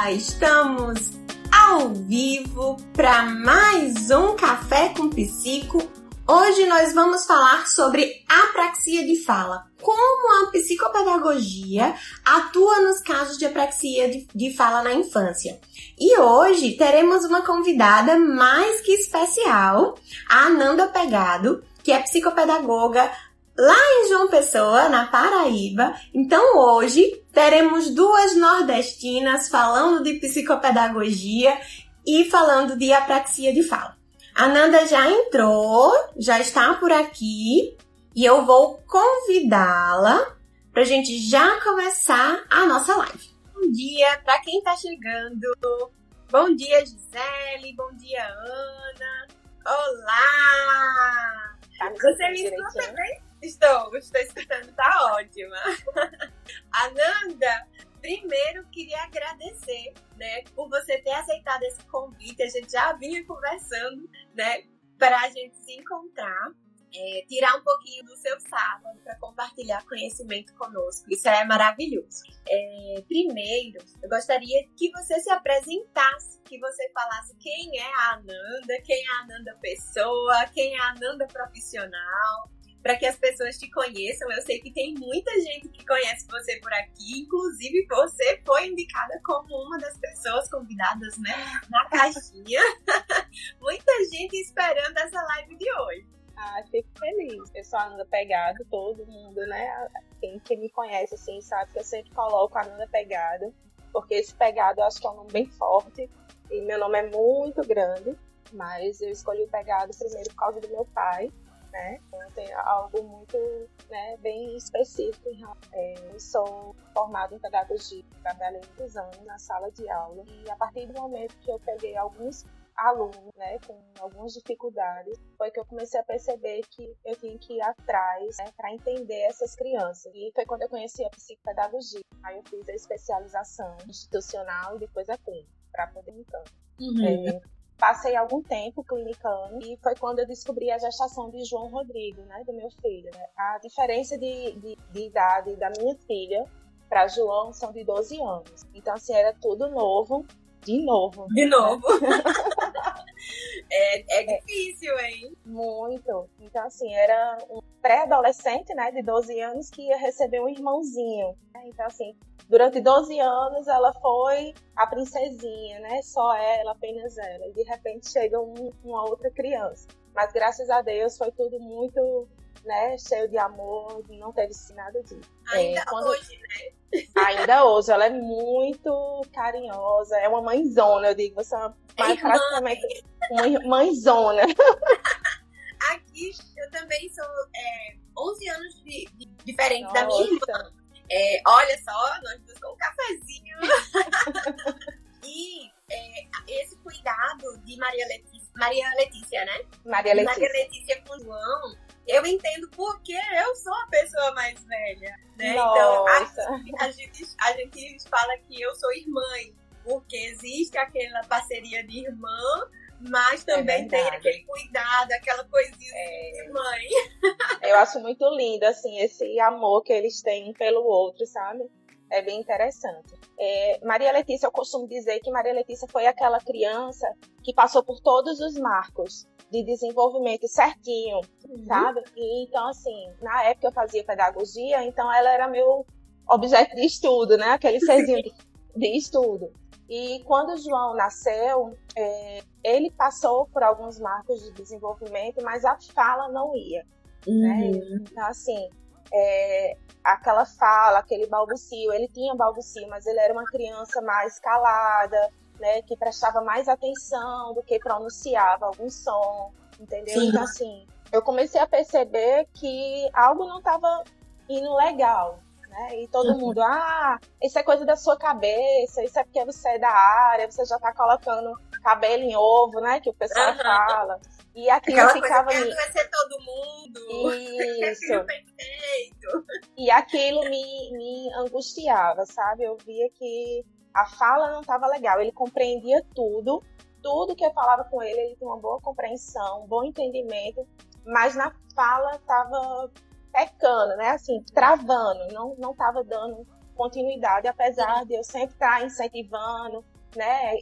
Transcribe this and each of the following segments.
Olá, estamos ao vivo para mais um Café com Psico. Hoje nós vamos falar sobre apraxia de fala, como a psicopedagogia atua nos casos de apraxia de, fala na infância. E hoje teremos uma convidada mais que especial, a Ananda Pegado, que é psicopedagoga lá em João Pessoa, na Paraíba. Então hoje teremos duas nordestinas falando de psicopedagogia e falando de apraxia de fala. A Nanda já entrou, já está por aqui e eu vou convidá-la para a gente já começar a nossa live. Bom dia para quem está chegando. Bom dia, Gisele. Bom dia, Ana. Olá! Tá Você me escuta bem? Estou, estou escutando, tá ótima. Ananda, primeiro queria agradecer, né, por você ter aceitado esse convite. A gente já vinha conversando, né, para a gente se encontrar. É, tirar um pouquinho do seu sábado para compartilhar conhecimento conosco. Isso é maravilhoso. É, primeiro, eu gostaria que você se apresentasse, que você falasse quem é a Ananda, quem é a Ananda pessoa, quem é a Ananda profissional, para que as pessoas te conheçam. Eu sei que tem muita gente que conhece você por aqui, inclusive você foi indicada como uma das pessoas convidadas, né, na caixinha. muita gente esperando essa live de hoje. Ah, fico feliz. Sou a Nanda Pegado, todo mundo, né? Quem, quem me conhece, assim, sabe que eu sempre coloco a Nanda Pegado, porque esse Pegado eu acho que é um nome bem forte e meu nome é muito grande, mas eu escolhi o Pegado primeiro por causa do meu pai, né? Então, tem algo muito né, bem específico. É, eu sou formada em pedagogia, trabalhei muitos anos na sala de aula e a partir do momento que eu peguei alguns alunos, né, com algumas dificuldades, foi que eu comecei a perceber que eu tinha que ir atrás né, para entender essas crianças. E foi quando eu conheci a psicopedagogia. Aí eu fiz a especialização institucional e depois a clínica, para poder então. Uhum. É, passei algum tempo clinicando e foi quando eu descobri a gestação de João Rodrigo, né, do meu filho. Né? A diferença de, de, de idade da minha filha para João são de 12 anos. Então, assim, era tudo novo, de novo. De novo. é, é difícil, hein? Muito. Então, assim, era um pré-adolescente, né, de 12 anos, que ia receber um irmãozinho. Então, assim, durante 12 anos ela foi a princesinha, né? Só ela, apenas ela. E de repente chega um, uma outra criança. Mas graças a Deus foi tudo muito né, cheio de amor, não teve nada disso. Ainda é, quando... hoje, né? Ainda hoje, ela é muito carinhosa, é uma mãezona, eu digo, você é, uma, é praticamente uma mãezona. Aqui eu também sou é, 11 anos de, de diferente Nossa. da minha irmã. É, olha só, nós duas com um cafezinho. e é, esse cuidado de Maria Letícia, Maria Letícia, né? Maria Letícia. Maria Letícia com João, eu entendo porque eu sou a pessoa mais velha, né? Então, a, a, gente, a gente fala que eu sou irmã, porque existe aquela parceria de irmã mas é também é tem aquele cuidado, aquela coisinha é... de mãe. Eu acho muito lindo, assim, esse amor que eles têm um pelo outro, sabe? É bem interessante. É, Maria Letícia, eu costumo dizer que Maria Letícia foi aquela criança que passou por todos os marcos de desenvolvimento certinho, uhum. sabe? E, então, assim, na época eu fazia pedagogia, então ela era meu objeto de estudo, né? Aquele serzinho de, de estudo. E quando o João nasceu, é, ele passou por alguns marcos de desenvolvimento, mas a fala não ia. Né? Uhum. Né? Então, assim, é, aquela fala, aquele balbucio, ele tinha balbucio, mas ele era uma criança mais calada, né, que prestava mais atenção do que pronunciava algum som, entendeu? Sim. Então, assim, eu comecei a perceber que algo não estava indo legal, né? E todo uhum. mundo, ah, isso é coisa da sua cabeça, isso é porque você é da área, você já tá colocando cabelo em ovo, né? Que o pessoal uhum. fala. E aquilo Aquela ficava coisa me... vai ser todo mundo. Isso. perfeito. E aquilo me, me angustiava, sabe? Eu via que a fala não estava legal. Ele compreendia tudo, tudo que eu falava com ele, ele tinha uma boa compreensão, um bom entendimento, mas na fala estava pecando, né? Assim, travando, não não estava dando continuidade, apesar de eu sempre estar incentivando, né,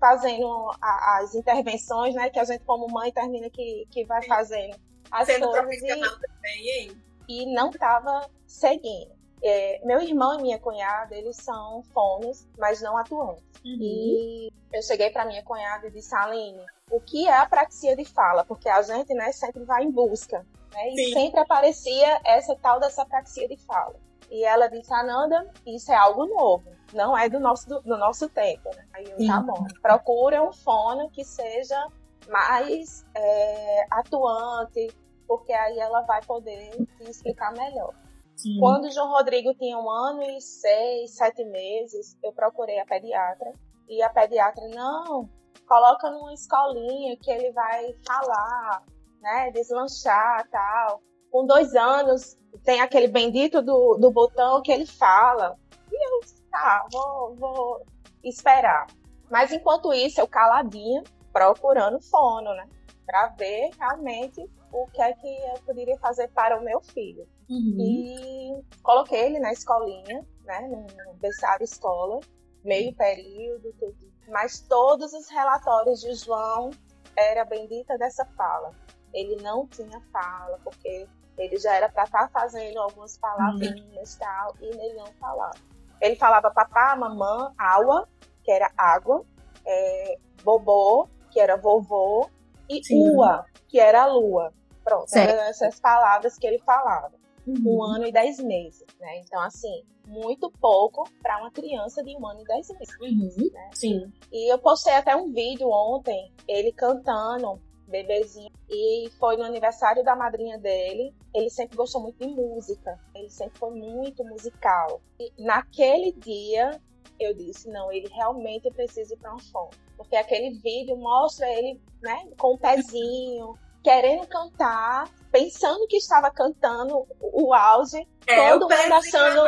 fazendo a, as intervenções, né, que a gente como mãe termina que, que vai fazendo as Sendo coisas e, também, hein? e não estava seguindo. É, meu irmão e minha cunhada, eles são fonos, mas não atuantes. Uhum. E eu cheguei para minha cunhada e disse, Aline, o que é apraxia de fala? Porque a gente né, sempre vai em busca. Né? E Sim. sempre aparecia essa tal dessa apraxia de fala. E ela disse, Ananda, isso é algo novo, não é do nosso, do, do nosso tempo. Né? Aí eu, tá bom, procura um fono que seja mais é, atuante, porque aí ela vai poder te explicar melhor. Sim. Quando o João Rodrigo tinha um ano e seis, sete meses, eu procurei a pediatra. E a pediatra, não, coloca numa escolinha que ele vai falar, né, deslanchar tal. Com dois anos, tem aquele bendito do, do botão que ele fala. E eu, tá, vou, vou esperar. Mas enquanto isso, eu caladinha, procurando fono, né? Pra ver realmente o que é que eu poderia fazer para o meu filho. Uhum. E coloquei ele na escolinha, né, no berçário escola, meio período, tudo. Mas todos os relatórios de João era bendita dessa fala. Ele não tinha fala, porque ele já era para estar tá fazendo algumas palavrinhas e tal, e ele não falava. Ele falava papá, mamã, água, que era água, é, bobô, que era vovô, e Sim. ua, que era lua. Pronto, eram essas palavras que ele falava. Uhum. Um ano e dez meses, né? Então, assim, muito pouco para uma criança de um ano e dez meses. Uhum. Né? Sim. E eu postei até um vídeo ontem, ele cantando, bebezinho, e foi no aniversário da madrinha dele. Ele sempre gostou muito de música, ele sempre foi muito musical. E naquele dia, eu disse: não, ele realmente precisa ir para um som. Porque aquele vídeo mostra ele né, com o pezinho, querendo cantar, pensando que estava cantando o auge, é, todo mundo achando,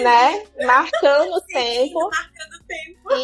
né, marcando o tempo. Marcando tempo.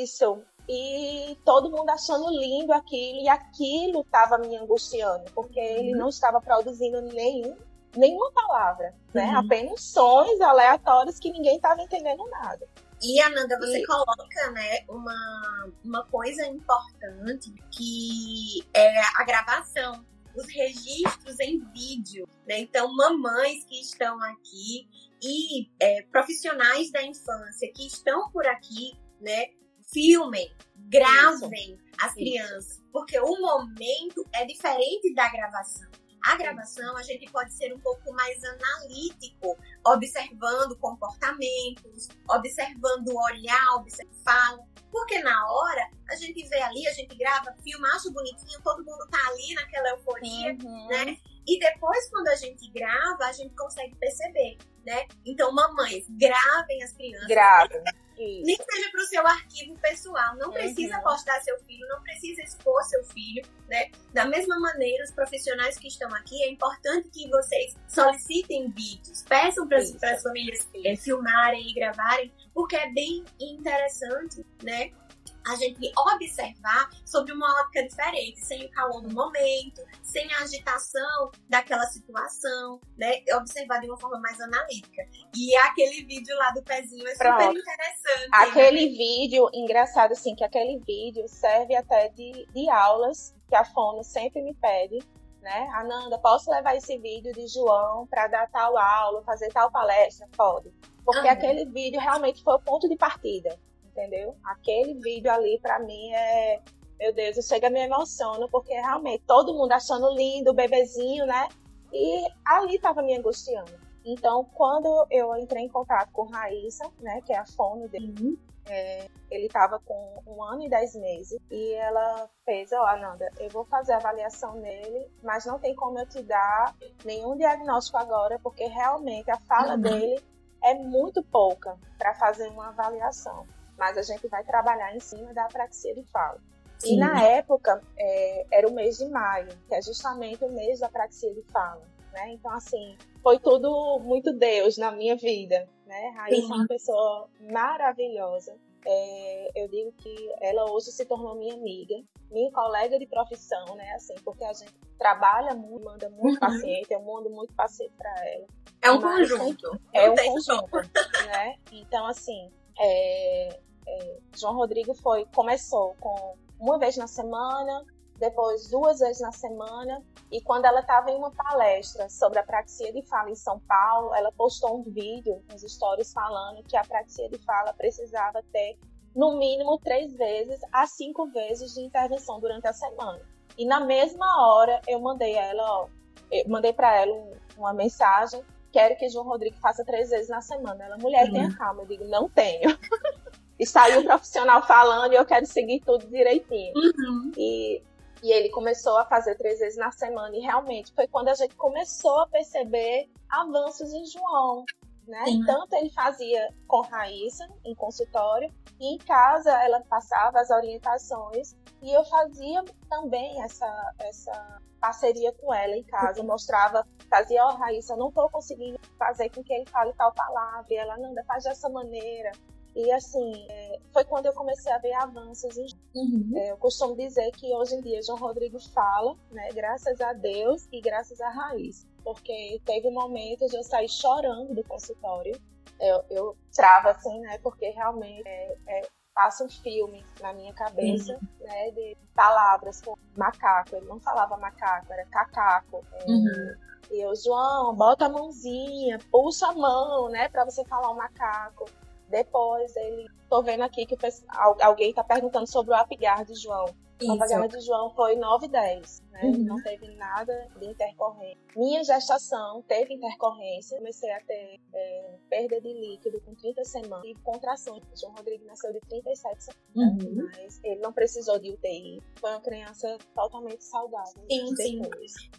Isso. E todo mundo achando lindo aquilo, e aquilo estava me angustiando, porque uhum. ele não estava produzindo nenhum, nenhuma palavra, né? Uhum. Apenas sons aleatórios que ninguém estava entendendo nada. E, Ananda, você e... coloca, né, uma, uma coisa importante que é a gravação os registros em vídeo. Né? Então, mamães que estão aqui e é, profissionais da infância que estão por aqui, né? Filmem, gravem Isso. as crianças, Isso. porque o momento é diferente da gravação. A gravação, a gente pode ser um pouco mais analítico, observando comportamentos, observando o olhar, observando fala. Porque na hora, a gente vê ali, a gente grava, filma, acha bonitinho, todo mundo tá ali naquela euforia, uhum. né? E depois, quando a gente grava, a gente consegue perceber, né? Então, mamães, gravem as crianças. Gravem. Isso. Nem seja para o seu arquivo pessoal. Não precisa uhum. postar seu filho, não precisa expor seu filho, né? Da mesma maneira, os profissionais que estão aqui, é importante que vocês solicitem vídeos, peçam para as famílias é, filmarem e gravarem, porque é bem interessante, né? A gente observar sobre uma ótica diferente, sem o calor do momento, sem a agitação daquela situação, né? Observar de uma forma mais analítica. E aquele vídeo lá do pezinho é Pronto. super interessante. Aquele né? vídeo, engraçado assim, que aquele vídeo serve até de, de aulas que a Fono sempre me pede. Né? Ananda, posso levar esse vídeo de João para dar tal aula, fazer tal palestra? Pode. Porque uhum. aquele vídeo realmente foi o ponto de partida entendeu? Aquele vídeo ali, para mim, é. Meu Deus, eu chego a me emociono, porque realmente todo mundo achando lindo o bebezinho, né? E ali tava me angustiando. Então, quando eu entrei em contato com Raíssa, né, que é a fono dele, uhum. é, ele estava com um ano e dez meses, e ela fez, ó, oh, Ananda, eu vou fazer a avaliação nele, mas não tem como eu te dar nenhum diagnóstico agora, porque realmente a fala uhum. dele é muito pouca para fazer uma avaliação mas a gente vai trabalhar em cima da apraxia de fala. Sim. E na época é, era o mês de maio, que é justamente o mês da apraxia de fala. Né? Então, assim, foi tudo muito Deus na minha vida. Né? Raíssa é uma pessoa maravilhosa. É, eu digo que ela hoje se tornou minha amiga, minha colega de profissão, né? Assim, porque a gente trabalha muito, manda muito uhum. paciente, eu mando muito paciente para ela. É um conjunto. É um conjunto, né? Então, assim, é, é, João Rodrigo foi começou com uma vez na semana, depois duas vezes na semana, e quando ela estava em uma palestra sobre a praxia de fala em São Paulo, ela postou um vídeo nos stories falando que a praxia de fala precisava ter no mínimo três vezes a cinco vezes de intervenção durante a semana. E na mesma hora eu mandei ela, ó, eu mandei para ela uma mensagem, quero que João Rodrigo faça três vezes na semana. Ela, mulher, uhum. tenha calma. Eu digo, não tenho. e saiu o profissional falando e eu quero seguir tudo direitinho. Uhum. E, e ele começou a fazer três vezes na semana. E realmente foi quando a gente começou a perceber avanços em João. Né? Tanto ele fazia com Raíssa em consultório, e em casa ela passava as orientações e eu fazia também essa, essa parceria com ela em casa. Mostrava, fazia, ó, oh, Raíssa, não estou conseguindo fazer com que ele fale tal palavra. E ela, Nanda, faz dessa maneira. E assim, é, foi quando eu comecei a ver avanços. Em... Uhum. É, eu costumo dizer que hoje em dia João Rodrigo fala, né, graças a Deus e graças a Raíssa porque teve momentos de eu sair chorando do consultório. Eu, eu travo assim, né? Porque realmente é, é, passa um filme na minha cabeça, uhum. né? De palavras como macaco. Ele não falava macaco, era cacaco. É, uhum. E eu, João, bota a mãozinha, puxa a mão, né? Pra você falar o macaco. Depois ele. Tô vendo aqui que alguém tá perguntando sobre o Apgar de João. Isso. A vagina de João foi 9 e 10, né? Uhum. Não teve nada de intercorrência. Minha gestação teve intercorrência. Comecei a ter é, perda de líquido com 30 semanas e contrações. João Rodrigo nasceu de 37 semanas, uhum. mas ele não precisou de UTI. Foi uma criança totalmente saudável. Sim, sim.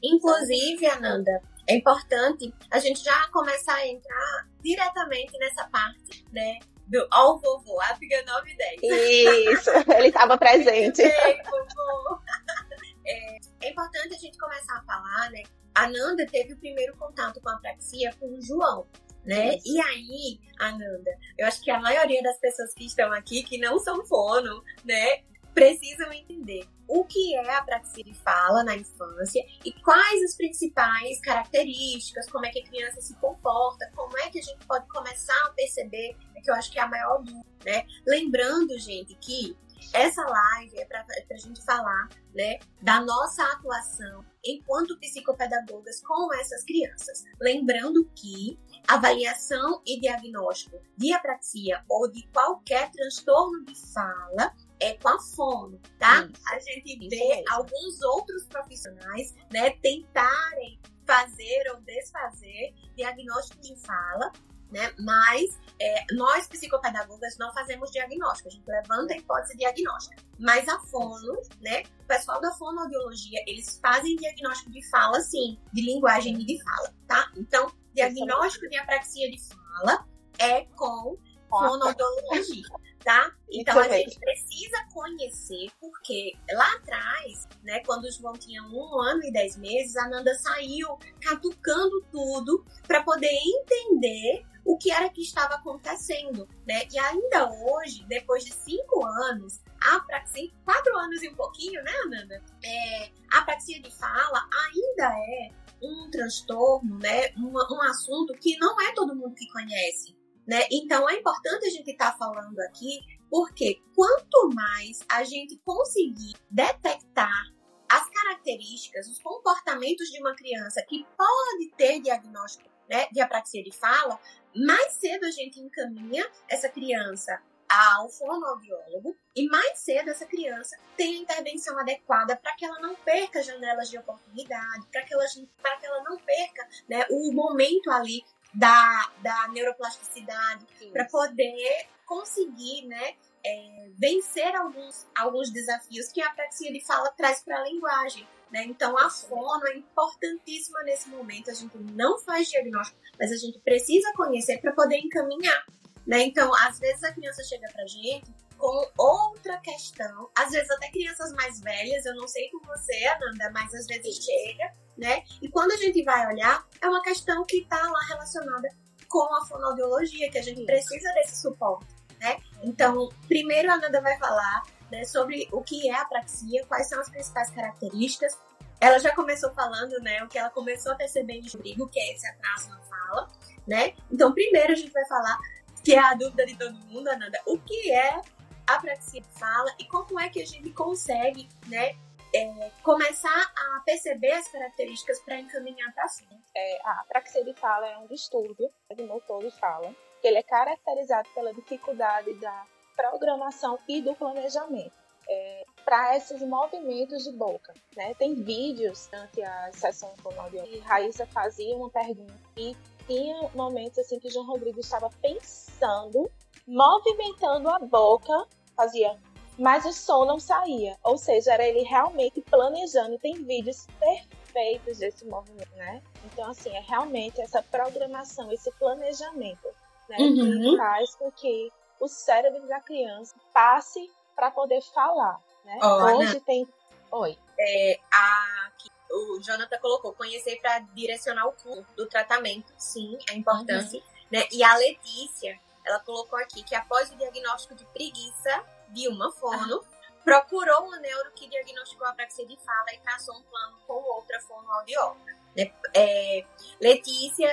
Inclusive, Ananda, é importante a gente já começar a entrar diretamente nessa parte, né? Do Ó o Vovô, África 9 e 10. Isso, ele estava presente. Vovô. É, é, importante a gente começar a falar, né? A Nanda teve o primeiro contato com a praxia com o João. Né? E aí, Ananda, eu acho que a maioria das pessoas que estão aqui, que não são fono, né, precisam entender o que é a praxia de fala na infância e quais as principais características, como é que a criança se comporta, como é que a gente pode começar a perceber, é que eu acho que é a maior dúvida, né? Lembrando, gente, que essa live é para a gente falar né, da nossa atuação enquanto psicopedagogas com essas crianças. Lembrando que avaliação e diagnóstico de apraxia ou de qualquer transtorno de fala é com a fono, tá? Isso, a gente vê alguns outros profissionais, né, tentarem fazer ou desfazer diagnóstico de fala, né? Mas é, nós psicopedagogas não fazemos diagnóstico, a gente levanta a hipótese diagnóstica. Mas a fono, né? O pessoal da fonoaudiologia, eles fazem diagnóstico de fala, sim, de linguagem e de fala, tá? Então, diagnóstico de apraxia de fala é com fonoaudiologia? Então a gente precisa conhecer, porque lá atrás, né, quando o João tinha um ano e dez meses, a Nanda saiu catucando tudo para poder entender o que era que estava acontecendo, né? E ainda hoje, depois de cinco anos, a praxia, quatro anos e um pouquinho, né, Ananda? É, a praxia de fala ainda é um transtorno, né? Um, um assunto que não é todo mundo que conhece. Né? Então é importante a gente estar tá falando aqui, porque quanto mais a gente conseguir detectar as características, os comportamentos de uma criança que pode ter diagnóstico né, de apraxia de fala, mais cedo a gente encaminha essa criança ao fonoaudiólogo e mais cedo essa criança tem a intervenção adequada para que ela não perca janelas de oportunidade, para que, ela, que ela não perca né, o momento ali da, da neuroplasticidade, para poder conseguir, né, é, vencer alguns, alguns desafios que a praxia de fala traz para a linguagem. Né? Então, a fono é importantíssima nesse momento. A gente não faz diagnóstico, mas a gente precisa conhecer para poder encaminhar. Né? Então, às vezes a criança chega para a gente com outra questão, às vezes até crianças mais velhas, eu não sei com você, Ananda, mas às vezes chega né? E quando a gente vai olhar, é uma questão que está lá relacionada com a fonoaudiologia, que a gente precisa desse suporte, né? Então, primeiro a Nanda vai falar né, sobre o que é a praxia, quais são as principais características. Ela já começou falando, né, o que ela começou a perceber em Rodrigo, que é esse atraso na fala, né? Então, primeiro a gente vai falar que é a dúvida de todo mundo, Ananda, o que é apraxia fala e como é que a gente consegue, né, é, começar a perceber as características para encaminhar para frente. É, a apraxia de fala é um distúrbio de motor de fala, que ele é caracterizado pela dificuldade da programação e do planejamento. É, para esses movimentos de boca. Né? Tem vídeos durante a sessão fonoaudióloga que Raíssa fazia uma pergunta e tinha momentos assim que João Rodrigo estava pensando, movimentando a boca, fazia, mas o som não saía. Ou seja, era ele realmente planejando. Tem vídeos perfeitos desse movimento, né? Então, assim, é realmente essa programação, esse planejamento, né? Uhum. Que faz com que o cérebro da criança passe para poder falar, né? Oh, Hoje tem... Oi. É, a o Jonathan colocou, conhecer para direcionar o curso do tratamento, sim, é importante. Uhum. Né? E a Letícia, ela colocou aqui que após o diagnóstico de preguiça uma fono, procurou um neuro que diagnosticou a apraxia de fala e traçou um plano com outra fonoaudióloga. Né? É, Letícia,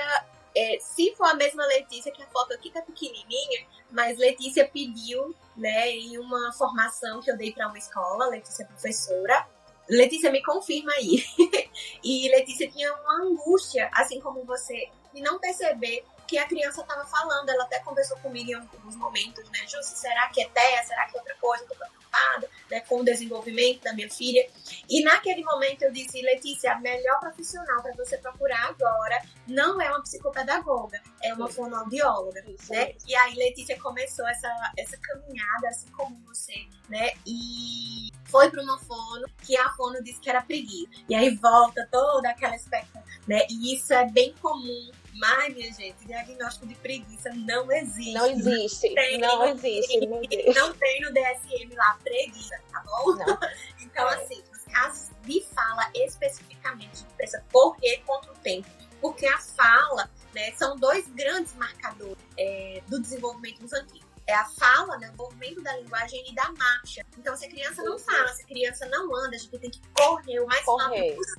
é, se for a mesma Letícia, que a foto aqui tá pequenininha, mas Letícia pediu, né, em uma formação que eu dei para uma escola, Letícia é professora, Letícia, me confirma aí. e Letícia tinha uma angústia, assim como você, de não perceber que a criança estava falando. Ela até conversou comigo em alguns momentos, né? Júcia, será que é TEA? Será que é outra coisa? Estou preocupada né, com o desenvolvimento da minha filha. E naquele momento eu disse, Letícia, a melhor profissional para você procurar agora não é uma psicopedagoga, é uma fonoaudióloga, né? E aí Letícia começou essa, essa caminhada, assim como você, né? E foi para uma fono que a fono disse que era preguiça. E aí volta toda aquela expectativa, né? E isso é bem comum mas, minha gente, diagnóstico de preguiça não existe. Não existe. Não, tem, não existe. Não tem no DSM lá preguiça, tá bom? Não. então, é. assim, os casos de fala especificamente, precisa correr contra o tempo. Porque a fala, né, são dois grandes marcadores é, do desenvolvimento infantil é a fala, né, o movimento da linguagem e da marcha. Então, se a criança não fala, se a criança não anda, a gente tem que correr o mais correr. rápido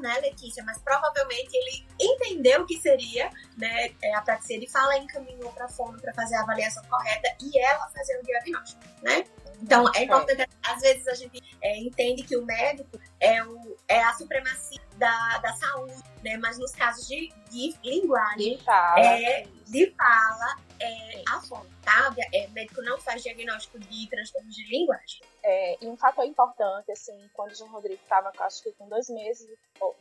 né, Letícia? Mas provavelmente ele entendeu o que seria né, é, a praxia de fala encaminhou para a fono para fazer a avaliação correta e ela fazer o diagnóstico, né? Então, é importante, é. às vezes a gente é, entende que o médico é, o, é a supremacia da, da saúde, né? Mas nos casos de, de linguagem, de fala, é, de fala é a fonte, tá? É, médico não faz diagnóstico de transtornos de linguagem. É, e um fator importante, assim, quando o João Rodrigo estava, acho que com dois meses, ou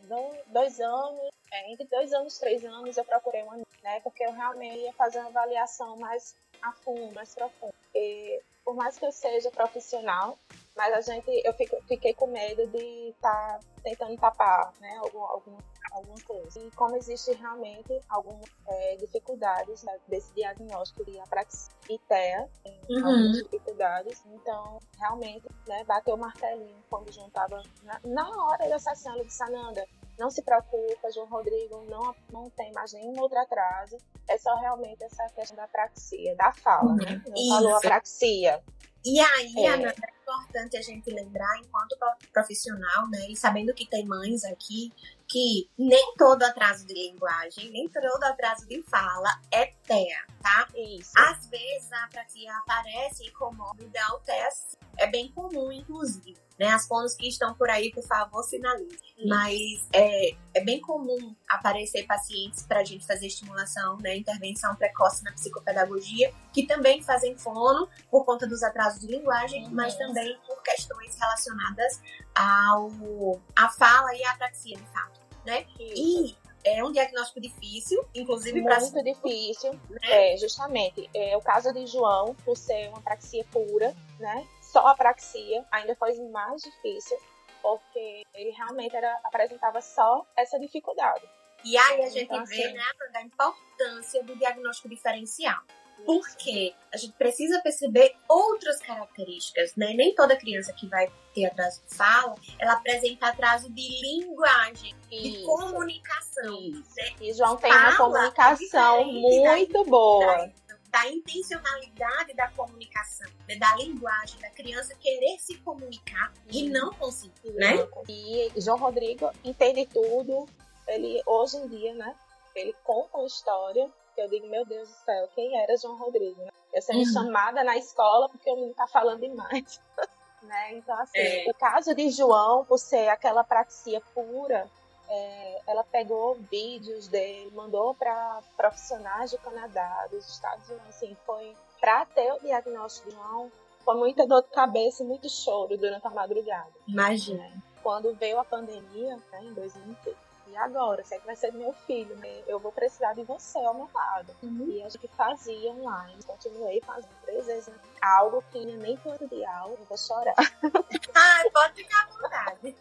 dois anos, é, entre dois anos e três anos, eu procurei uma né? Porque eu realmente ia fazer uma avaliação mais a fundo, mais profunda. E por mais que eu seja profissional, mas a gente, eu fico, fiquei com medo de estar tá tentando tapar, né, algum, algum, alguma coisa. E como existe realmente algumas é, dificuldades né, desse diagnóstico de apraxia e TEA, uhum. algumas dificuldades, então realmente, né, bateu o martelinho quando juntava na, na hora da sessão, ele disse, Ananda, não se preocupa, João Rodrigo não, não tem mais nenhum outro atraso. É só realmente essa questão da praxia, da fala, né? Não Isso. falou praxia. E aí, é. Ana, é importante a gente lembrar, enquanto profissional, né, e sabendo que tem mães aqui, que nem todo atraso de linguagem, nem todo atraso de fala é TEA, tá? Isso. Às vezes a praxia aparece e incomoda, o TEA é bem comum, inclusive. Né? As fonos que estão por aí, por favor, sinalizem. Mas é, é bem comum aparecer pacientes para a gente fazer estimulação, né? intervenção precoce na psicopedagogia, que também fazem fono por conta dos atrasos de linguagem, uhum. mas também por questões relacionadas ao à fala e à apraxia de fato. Né? E é um diagnóstico difícil, inclusive para muito difícil. Né? É, justamente. É o caso de João, por ser uma apraxia pura, né? só apraxia, ainda foi mais difícil, porque ele realmente era, apresentava só essa dificuldade. E aí a gente então, vê assim, né, da importância do diagnóstico diferencial. Porque a gente precisa perceber outras características, né? Nem toda criança que vai ter atraso de fala, ela apresenta atraso de linguagem, Isso. de comunicação. Isso. Né? E João tem fala uma comunicação muito boa da intencionalidade da comunicação, né, da linguagem, da criança querer se comunicar e não conseguir, né? E João Rodrigo entende tudo. Ele hoje em dia, né? Ele conta uma história Eu digo, meu Deus do céu, quem era João Rodrigo? Eu sendo uhum. chamada na escola porque o menino tá falando demais. né? Então, assim, é. o caso de João, por ser aquela praxia pura, é, ela pegou vídeos dele, mandou para profissionais do Canadá, dos Estados Unidos, assim, foi para ter o diagnóstico de João, foi muita dor de cabeça e muito choro durante a madrugada. Imagina. Quando veio a pandemia, né, em 2020, e agora? Você é que vai ser meu filho, né? Eu vou precisar de você ao meu lado. Uhum. E a gente fazia online, continuei fazendo três vezes né? algo que nem plano de aula, eu vou chorar. Ai, pode ficar à vontade.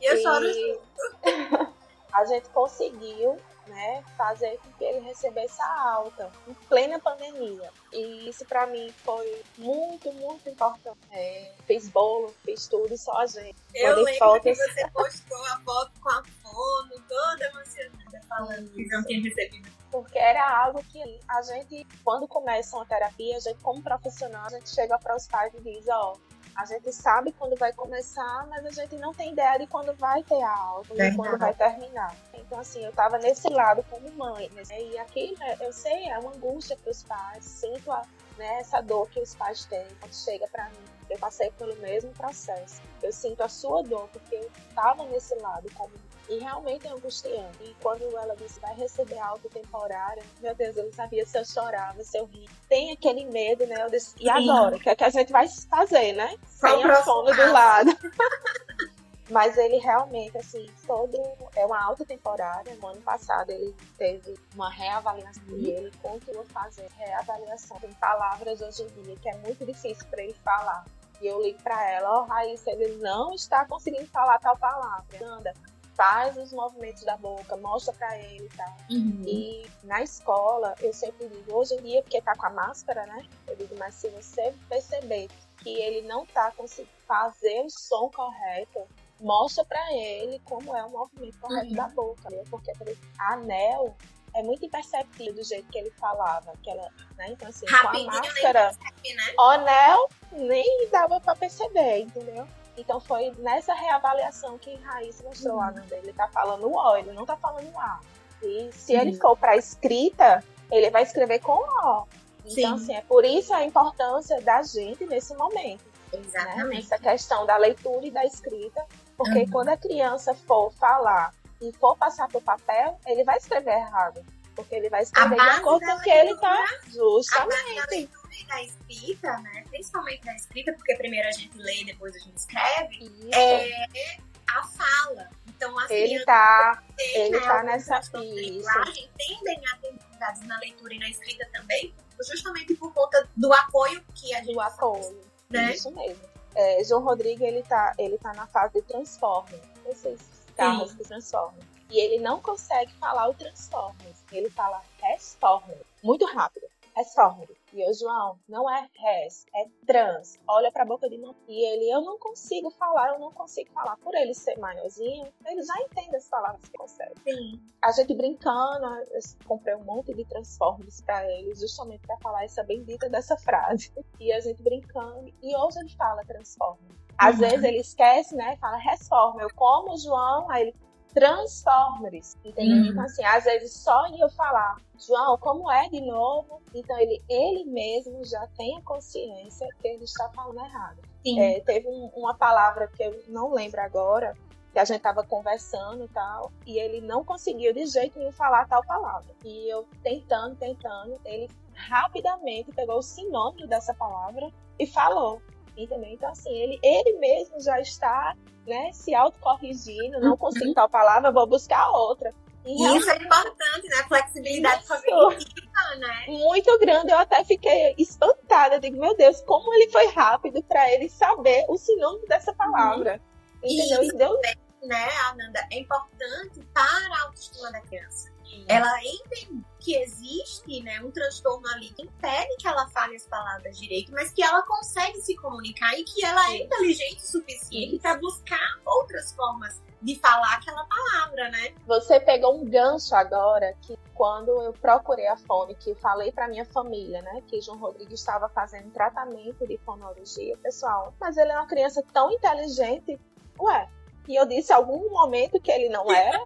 eu choro junto. a gente conseguiu né, fazer com que ele recebesse a alta em plena pandemia. E isso para mim foi muito, muito importante. É, fiz bolo, fiz tudo, só a gente. Eu Mandei lembro fotos. que você postou a foto com a fono, toda emocionada, falando que não tinha recebido. Porque era algo que a gente, quando começa uma terapia, a gente como profissional, a gente chega para os pais e diz, ó, oh, a gente sabe quando vai começar, mas a gente não tem ideia de quando vai ter a aula, de quando vai terminar. Então, assim, eu tava nesse lado como mãe. Né? E aqui, né, eu sei, é uma angústia para os pais, sinto a, né, essa dor que os pais têm quando chega para mim. Eu passei pelo mesmo processo. Eu sinto a sua dor, porque eu tava nesse lado como e realmente é angustiante. E quando ela disse vai receber algo temporário, meu Deus, eu não sabia se eu chorava, se eu ria. Tem aquele medo, né? Eu disse, e agora? O que é que a gente vai fazer, né? Sem o sono do lado. Mas ele realmente, assim, todo. É uma alta temporária. No ano passado ele teve uma reavaliação uhum. e ele continua fazendo reavaliação. Tem palavras hoje em dia que é muito difícil para ele falar. E eu ligo para ela, ó, oh, Raíssa, ele não está conseguindo falar tal palavra. Anda, faz os movimentos da boca, mostra para ele e tal. Uhum. E na escola, eu sempre digo, hoje em dia, porque tá com a máscara, né? Eu digo, mas se você perceber que ele não tá conseguindo fazer o som correto, mostra para ele como é o movimento correto uhum. da boca, né? Porque a anel é muito imperceptível do jeito que ele falava, que ela, né? Então assim, Rapidinho, com a máscara, percebe, né? o anel nem dava para perceber, entendeu? Então foi nessa reavaliação que Raiz mostrou lá, uhum. ele tá falando o O, ele não tá falando o A. E se uhum. ele for para escrita, ele vai escrever com O. Então, Sim. assim, é por isso a importância da gente nesse momento. Né? Exatamente. Né? Essa questão da leitura e da escrita, porque uhum. quando a criança for falar e for passar para o papel, ele vai escrever errado. Porque ele vai escrever de acordo com o que ele está justamente da escrita, né? Principalmente da escrita, porque primeiro a gente lê e depois a gente escreve, Isso. é a fala. Então, as ele tá, ele né, tá nessa linguagem tendem a ter dificuldades na leitura e na escrita também, justamente por conta do apoio que a gente do apoio. Né? Isso mesmo. É, João Rodrigo ele tá, ele tá na fase de transforma. Esses carros Sim. que transformam. E ele não consegue falar o Transformers. Ele fala Transformers. Muito rápido. Transformers. E eu, João, não é res, é trans. Olha pra boca de mamãe. E ele, eu não consigo falar, eu não consigo falar. Por ele ser maiorzinho, ele já entende as palavras que consegue. Sim. A gente brincando, eu comprei um monte de Transformers pra ele, justamente pra falar essa bendita dessa frase. E a gente brincando. E hoje ele fala Transformers. Às uhum. vezes ele esquece, né? Fala reforma. Eu como João, aí ele Transformers, entendeu? Uhum. Então, assim, às vezes só em eu falar, João, como é de novo? Então, ele, ele mesmo já tem a consciência que ele está falando errado. É, teve um, uma palavra que eu não lembro agora, que a gente estava conversando e tal, e ele não conseguiu de jeito nenhum falar tal palavra. E eu tentando, tentando, ele rapidamente pegou o sinônimo dessa palavra e falou. Entendeu? Então, assim, ele, ele mesmo já está né, se autocorrigindo, não consigo uhum. tal palavra, vou buscar outra. E isso é importante, né? Flexibilidade cognitiva, né? Muito grande. Eu até fiquei espantada. Eu digo, meu Deus, como ele foi rápido para ele saber o sinônimo dessa palavra. Uhum. Entendeu? E, deu... né, Ananda, é importante para a autoestima da criança. Ela entende que existe né, um transtorno ali que impede que ela fale as palavras direito, mas que ela consegue se comunicar e que ela é inteligente o suficiente para buscar outras formas de falar aquela palavra, né? Você pegou um gancho agora que quando eu procurei a fome, que falei para minha família, né, que João Rodrigues estava fazendo tratamento de fonologia, pessoal, mas ele é uma criança tão inteligente, ué. E eu disse em algum momento que ele não era.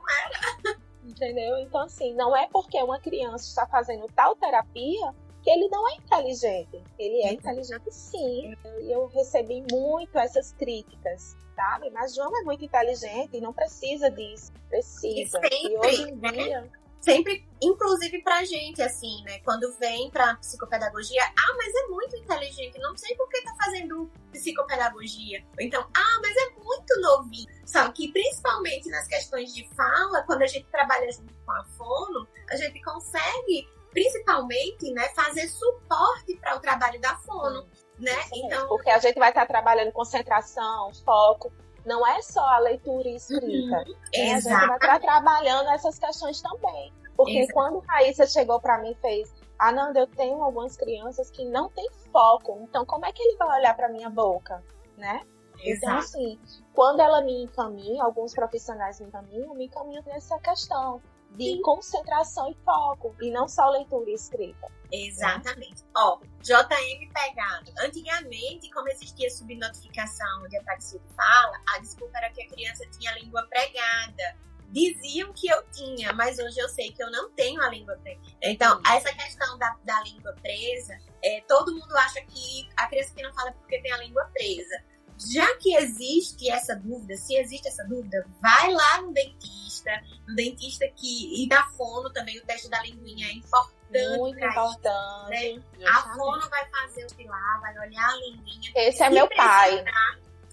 Entendeu? Então, assim, não é porque uma criança está fazendo tal terapia que ele não é inteligente. Ele é inteligente sim. E eu recebi muito essas críticas, sabe? Mas João é muito inteligente e não precisa disso. Precisa. E, sempre, e hoje em dia sempre, inclusive pra gente, assim, né? Quando vem pra psicopedagogia, ah, mas é muito inteligente, não sei por que tá fazendo psicopedagogia. Ou então, ah, mas é muito novinho. Só que principalmente nas questões de fala, quando a gente trabalha junto com a fono, a gente consegue, principalmente, né, fazer suporte para o trabalho da fono. Né? Então, porque a gente vai estar trabalhando concentração, foco, não é só a leitura e escrita. Uhum, né? A gente vai estar trabalhando essas questões também. Porque Exato. quando Raíssa chegou para mim e fez, Ananda, eu tenho algumas crianças que não têm foco, então como é que ele vai olhar para minha boca, né? Então, Exato. Então, assim, quando ela me encaminha, alguns profissionais me encaminham, me encaminham nessa questão de Sim. concentração e foco, e não só leitura e escrita. Exatamente. Ó, JM pegado. Antigamente, como existia subnotificação de apraxia de fala, a desculpa era que a criança tinha a língua pregada. Diziam que eu tinha, mas hoje eu sei que eu não tenho a língua presa. Então, essa questão da, da língua presa, é, todo mundo acha que a criança que não fala é porque tem a língua presa. Já que existe essa dúvida, se existe essa dúvida, vai lá no dentista, no dentista que e da fono também o teste da linguinha é importante. Muito importante. Né? A fono vai fazer o pilar, vai olhar a linguinha. Esse é meu pai.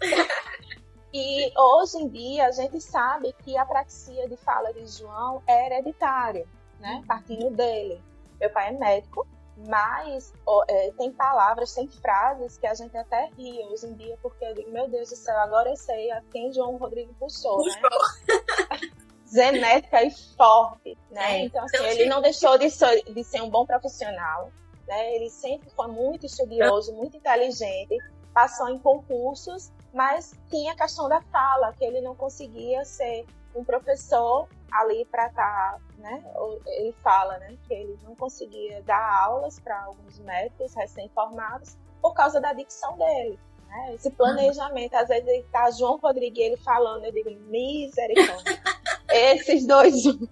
e hoje em dia a gente sabe que a praxia de fala de João é hereditária, né? Uhum. Partindo dele. Meu pai é médico, mas é, tem palavras, tem frases que a gente até ri hoje em dia, porque eu digo, meu Deus do céu, agora eu sei a quem João Rodrigo puxou, puxou. né? genética e forte, né? É, então, assim, então, ele não deixou de ser, de ser um bom profissional, né? Ele sempre foi muito estudioso, muito inteligente, passou em concursos, mas tinha a questão da fala, que ele não conseguia ser um professor ali para estar, tá, né? Ele fala, né, que ele não conseguia dar aulas para alguns médicos recém-formados por causa da dicção dele. Né? Esse planejamento, às vezes ele tá João Rodrigues ele falando, eu digo, misericórdia. Esses dois juntos.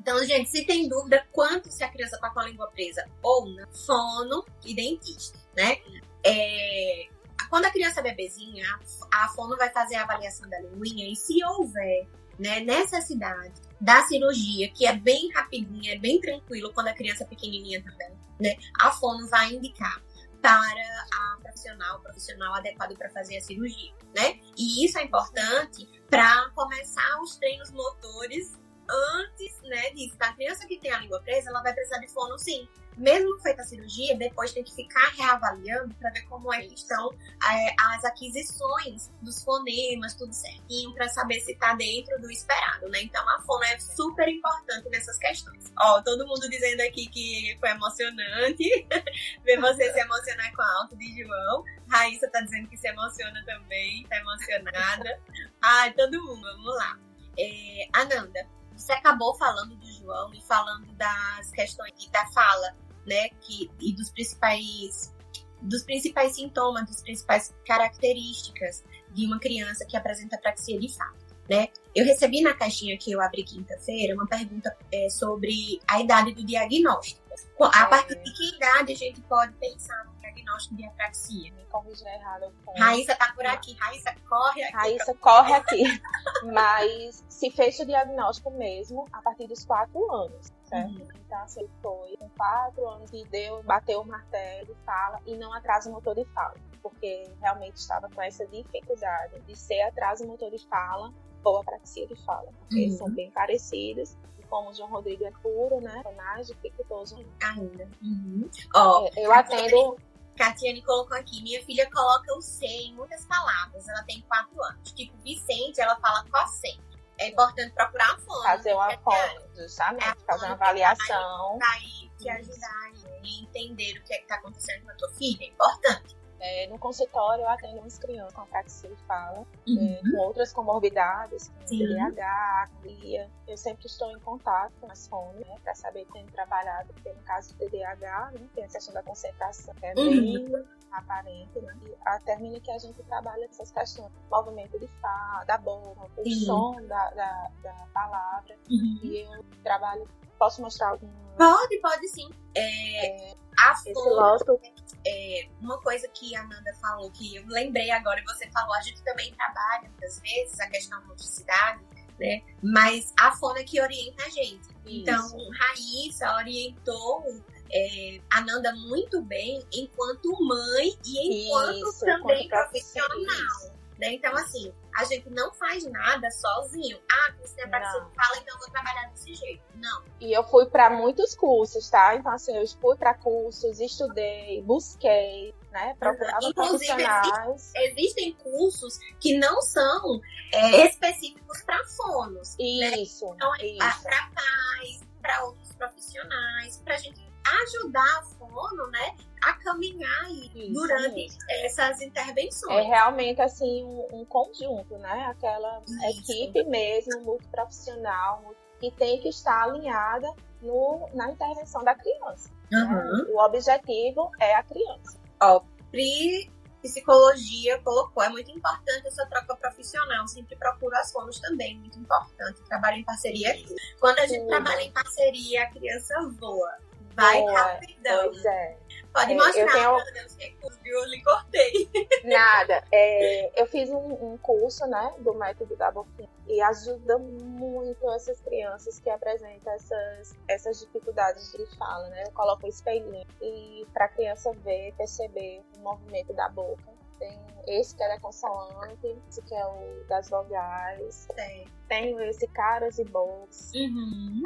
Então, gente, se tem dúvida quanto se a criança tá com a língua presa ou não, fono e dentista, né? É, quando a criança é bebezinha, a fono vai fazer a avaliação da linguinha e se houver né, necessidade da cirurgia, que é bem rapidinha, é bem tranquilo quando a criança é pequenininha também, né? A fono vai indicar para a profissional, profissional adequado para fazer a cirurgia, né? E isso é importante para começar os treinos motores antes, né, disso. A criança que tem a língua presa, ela vai precisar de fono sim mesmo feita a cirurgia, depois tem que ficar reavaliando para ver como é que estão é, as aquisições dos fonemas, tudo certinho, para saber se está dentro do esperado, né? Então a fono é super importante nessas questões. Ó, todo mundo dizendo aqui que foi emocionante ver você se emocionar com a alta de João. Raíssa tá dizendo que se emociona também, tá emocionada. Ai, todo mundo, vamos lá. É, Ananda, você acabou falando do João e falando das questões da fala né, que, e dos principais dos principais sintomas, das principais características de uma criança que apresenta praxia de fato, né? Eu recebi na caixinha que eu abri quinta-feira uma pergunta é, sobre a idade do diagnóstico. A partir de que idade a gente pode pensar no diagnóstico de apraxia? Me corrija errado. Raíssa tá por aqui. Raíssa, corre aqui. Raíssa, corre aqui. Mas se fez o diagnóstico mesmo a partir dos quatro anos certo? Uhum. Então, assim, foi com quatro anos e deu, bateu o martelo fala e não atraso motor de fala, porque realmente estava com essa dificuldade de ser atraso motor de fala ou apraxia de fala, porque uhum. são bem parecidos. Como o João Rodrigo é puro, né? Mais dificultoso ainda. Uhum. Oh, eu atendo. Catiane colocou aqui, minha filha coloca o C em muitas palavras, ela tem quatro anos. Tipo, Vicente, ela fala cocente é importante procurar uma fonte. Fazer uma é fonte, justamente. É fazer uma avaliação. Para ir te ajudar a entender o que é está acontecendo com a tua filha. É importante. É, no consultório eu atendo umas crianças com apraxia de fala, uhum. é, com outras comorbidades, como TDAH, acria. Eu sempre estou em contato com as fones, né, para saber que tem trabalhado, porque no caso do TDAH, né, tem a questão da concentração, que é bem uhum. aparente, né? E a termina que a gente trabalha essas questões, movimento de fala, da boca, o Sim. som da, da, da palavra. Uhum. E eu trabalho Posso mostrar algum? Pode, pode sim. É, é, a foto, é, uma coisa que a Amanda falou, que eu lembrei agora, e você falou, a gente também trabalha muitas vezes a questão da motricidade, né? Mas a Fona que orienta a gente. Então, Isso. Então, Raíssa orientou é, a Nanda muito bem enquanto mãe e enquanto Isso, também profissional. Né? Então, assim, a gente não faz nada sozinho. Ah, você é parceiro fala, então eu vou trabalhar desse jeito. Não. E eu fui para muitos cursos, tá? Então, assim, eu fui para cursos, estudei, busquei, né? Procurava profissionais. Existem cursos que não são é, específicos para fonos. Né? Isso. Né? Então, isso. para pais, para outros profissionais, para gente ajudar a fono, né? a caminhar isso, durante isso. essas intervenções. É realmente assim um, um conjunto, né? Aquela isso. equipe mesmo, multiprofissional, que tem que estar alinhada no, na intervenção da criança. Uhum. Né? O objetivo é a criança. Ó, Pri Psicologia colocou, é muito importante essa troca profissional, sempre procuro as fonos também, muito importante, trabalho em parceria. Quando a gente Sim. trabalha em parceria, a criança voa, vai Boa, rapidão. Pois é. Pode é, mostrar, eu tenho... eu lhe cortei. Nada. É, eu fiz um, um, curso, né, do método da boquinha e ajuda muito essas crianças que apresentam essas, essas dificuldades de fala, né? Eu coloco um espelhinho e para a criança ver, perceber o movimento da boca. Tem esse que é consoante, esse que é o das vogais. Tem. Tenho esse caras e bocas. Uhum.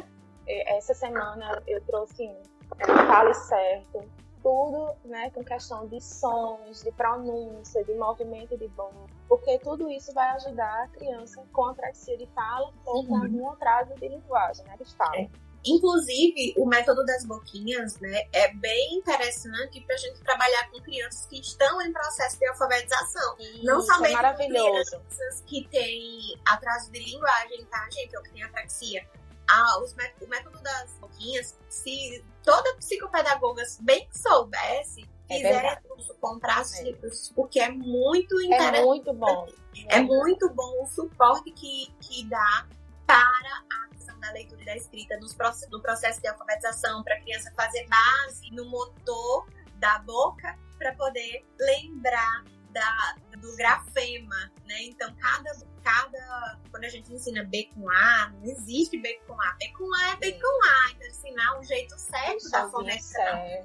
Essa semana eu trouxe um. É, fale certo tudo né, com questão de sons, de pronúncia, de movimento de boca, porque tudo isso vai ajudar a criança com apraxia de fala ou com uhum. algum atraso de linguagem, né, de fala. É. Inclusive, o método das boquinhas, né, é bem interessante para a gente trabalhar com crianças que estão em processo de alfabetização. Isso, Não somente é crianças que têm atraso de linguagem, tá, gente, ou que têm apraxia, ah, os, o método das boquinhas, se toda psicopedagoga bem soubesse, é fizesse curso, comprasse é. recursos, porque é muito é interessante. É muito bom. É muito bom o suporte que, que dá para a questão da leitura e da escrita nos, no processo de alfabetização, para a criança fazer base no motor da boca, para poder lembrar da, do grafema, né? Então, cada, cada. Quando a gente ensina B com A, não existe B com A. B com A é B com A. Então, ensinar o jeito certo da fonética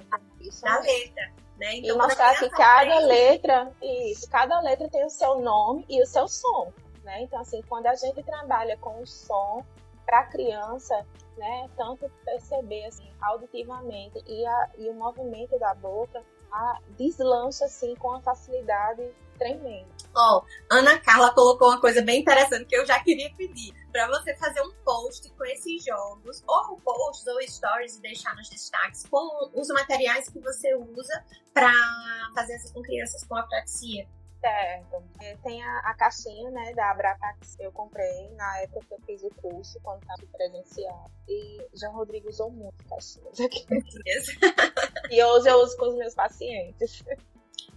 da letra. Né? Então, e mostrar que cada aprende... letra, isso, cada letra tem o seu nome e o seu som. Né? Então, assim, quando a gente trabalha com o som para a criança, né, tanto perceber assim, auditivamente e, a, e o movimento da boca, deslancha assim com uma facilidade tremenda. Ó, oh, Ana Carla colocou uma coisa bem interessante que eu já queria pedir para você fazer um post com esses jogos, ou posts ou stories e deixar nos destaques com os materiais que você usa para fazer essas com crianças com apraxia. Certo. É, tem a, a, caixinha, né, da Abrapax. Eu comprei na época que eu fiz o curso, quando estava presencial. E João Rodrigo usou muito caixinhas aqui. e hoje eu uso com os meus pacientes.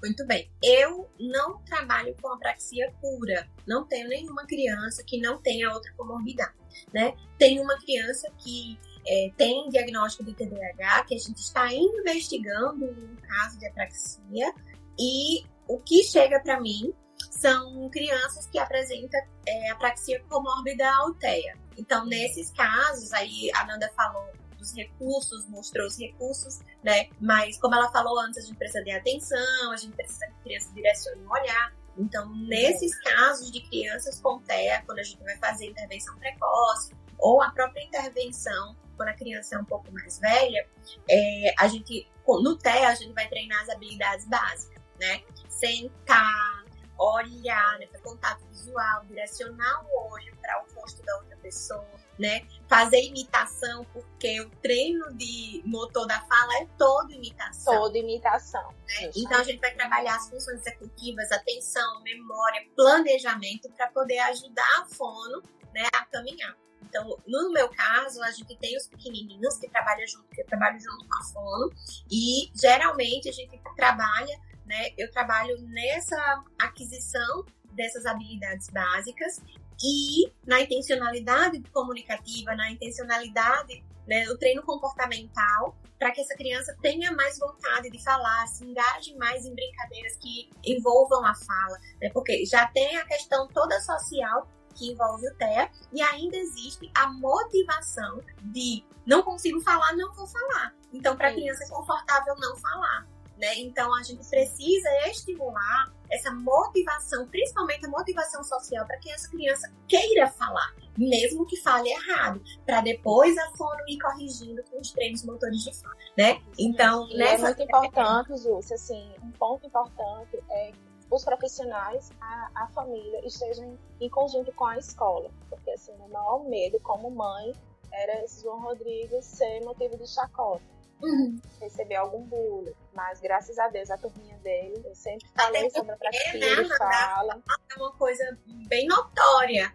Muito bem. Eu não trabalho com apraxia pura. Não tenho nenhuma criança que não tenha outra comorbidade, né? Tenho uma criança que é, tem diagnóstico de TDAH, que a gente está investigando um caso de apraxia e o que chega para mim são crianças que apresentam é, apraxia comórbida alteia. Então, nesses casos, aí a Nanda falou dos recursos, mostrou os recursos, né? Mas, como ela falou antes, a gente precisa de atenção, a gente precisa que a criança direcione o olhar. Então, nesses casos de crianças com TEA, quando a gente vai fazer intervenção precoce, ou a própria intervenção quando a criança é um pouco mais velha, é, a gente, no TEA, a gente vai treinar as habilidades básicas, né? Sentar, olhar, né, fazer contato visual, direcionar o olho para o rosto da outra pessoa, né? Fazer imitação, porque o treino de motor da fala é todo imitação. Todo imitação. Né? Então a gente vai trabalhar as funções executivas, atenção, memória, planejamento para poder ajudar a fono né, a caminhar. Então, no meu caso, a gente tem os pequenininhos que trabalham junto, que trabalham junto com a fono, e geralmente a gente trabalha, né? Eu trabalho nessa aquisição dessas habilidades básicas e na intencionalidade comunicativa, na intencionalidade, né, o treino comportamental, para que essa criança tenha mais vontade de falar, se engaje mais em brincadeiras que envolvam a fala, né, porque já tem a questão toda social que envolve o TEA, e ainda existe a motivação de não consigo falar, não vou falar. Então, para a criança é confortável não falar. Né? Então, a gente precisa estimular essa motivação, principalmente a motivação social, para que essa criança queira falar, mesmo que fale errado, para depois a fono ir corrigindo com os treinos motores de fala, né? Então, e é nessa... é muito importante, Júcia, assim, um ponto importante é os profissionais, a, a família estejam em conjunto com a escola. Porque assim, o maior medo como mãe era João Rodrigues ser motivo de chacota. Uhum. Receber algum bullying. Mas graças a Deus, a turminha dele, eu sempre falei sobre a prática né, fala. É uma coisa bem notória.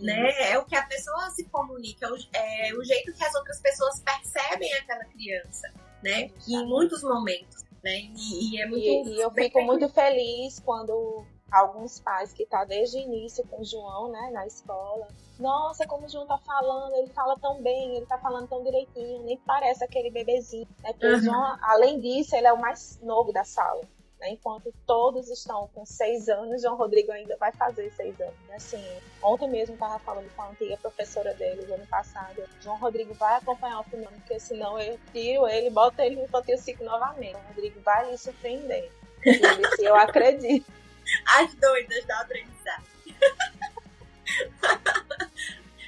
Né? É o que a pessoa se comunica, é, é o jeito que as outras pessoas percebem aquela criança, né? Em muitos momentos né? E, e é muito. E, e eu fico muito feliz quando alguns pais que tá desde o início com o João, né, na escola. Nossa, como o João tá falando, ele fala tão bem, ele tá falando tão direitinho, nem parece aquele bebezinho. Né? Porque uhum. o João, além disso, ele é o mais novo da sala. Né? Enquanto todos estão com seis anos, João Rodrigo ainda vai fazer seis anos. Assim, ontem mesmo estava falando com a antiga professora dele, ano passado. João Rodrigo vai acompanhar o filme, porque senão eu tiro ele, boto ele no infantil 5 novamente. João Rodrigo vai lhe surpreender. Disse, eu acredito. As doidas da aprendizagem.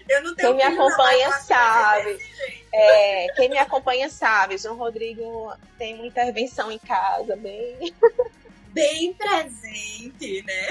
Eu não tenho quem me acompanha sabe. É, quem me acompanha sabe. João Rodrigo tem uma intervenção em casa bem. bem presente, né?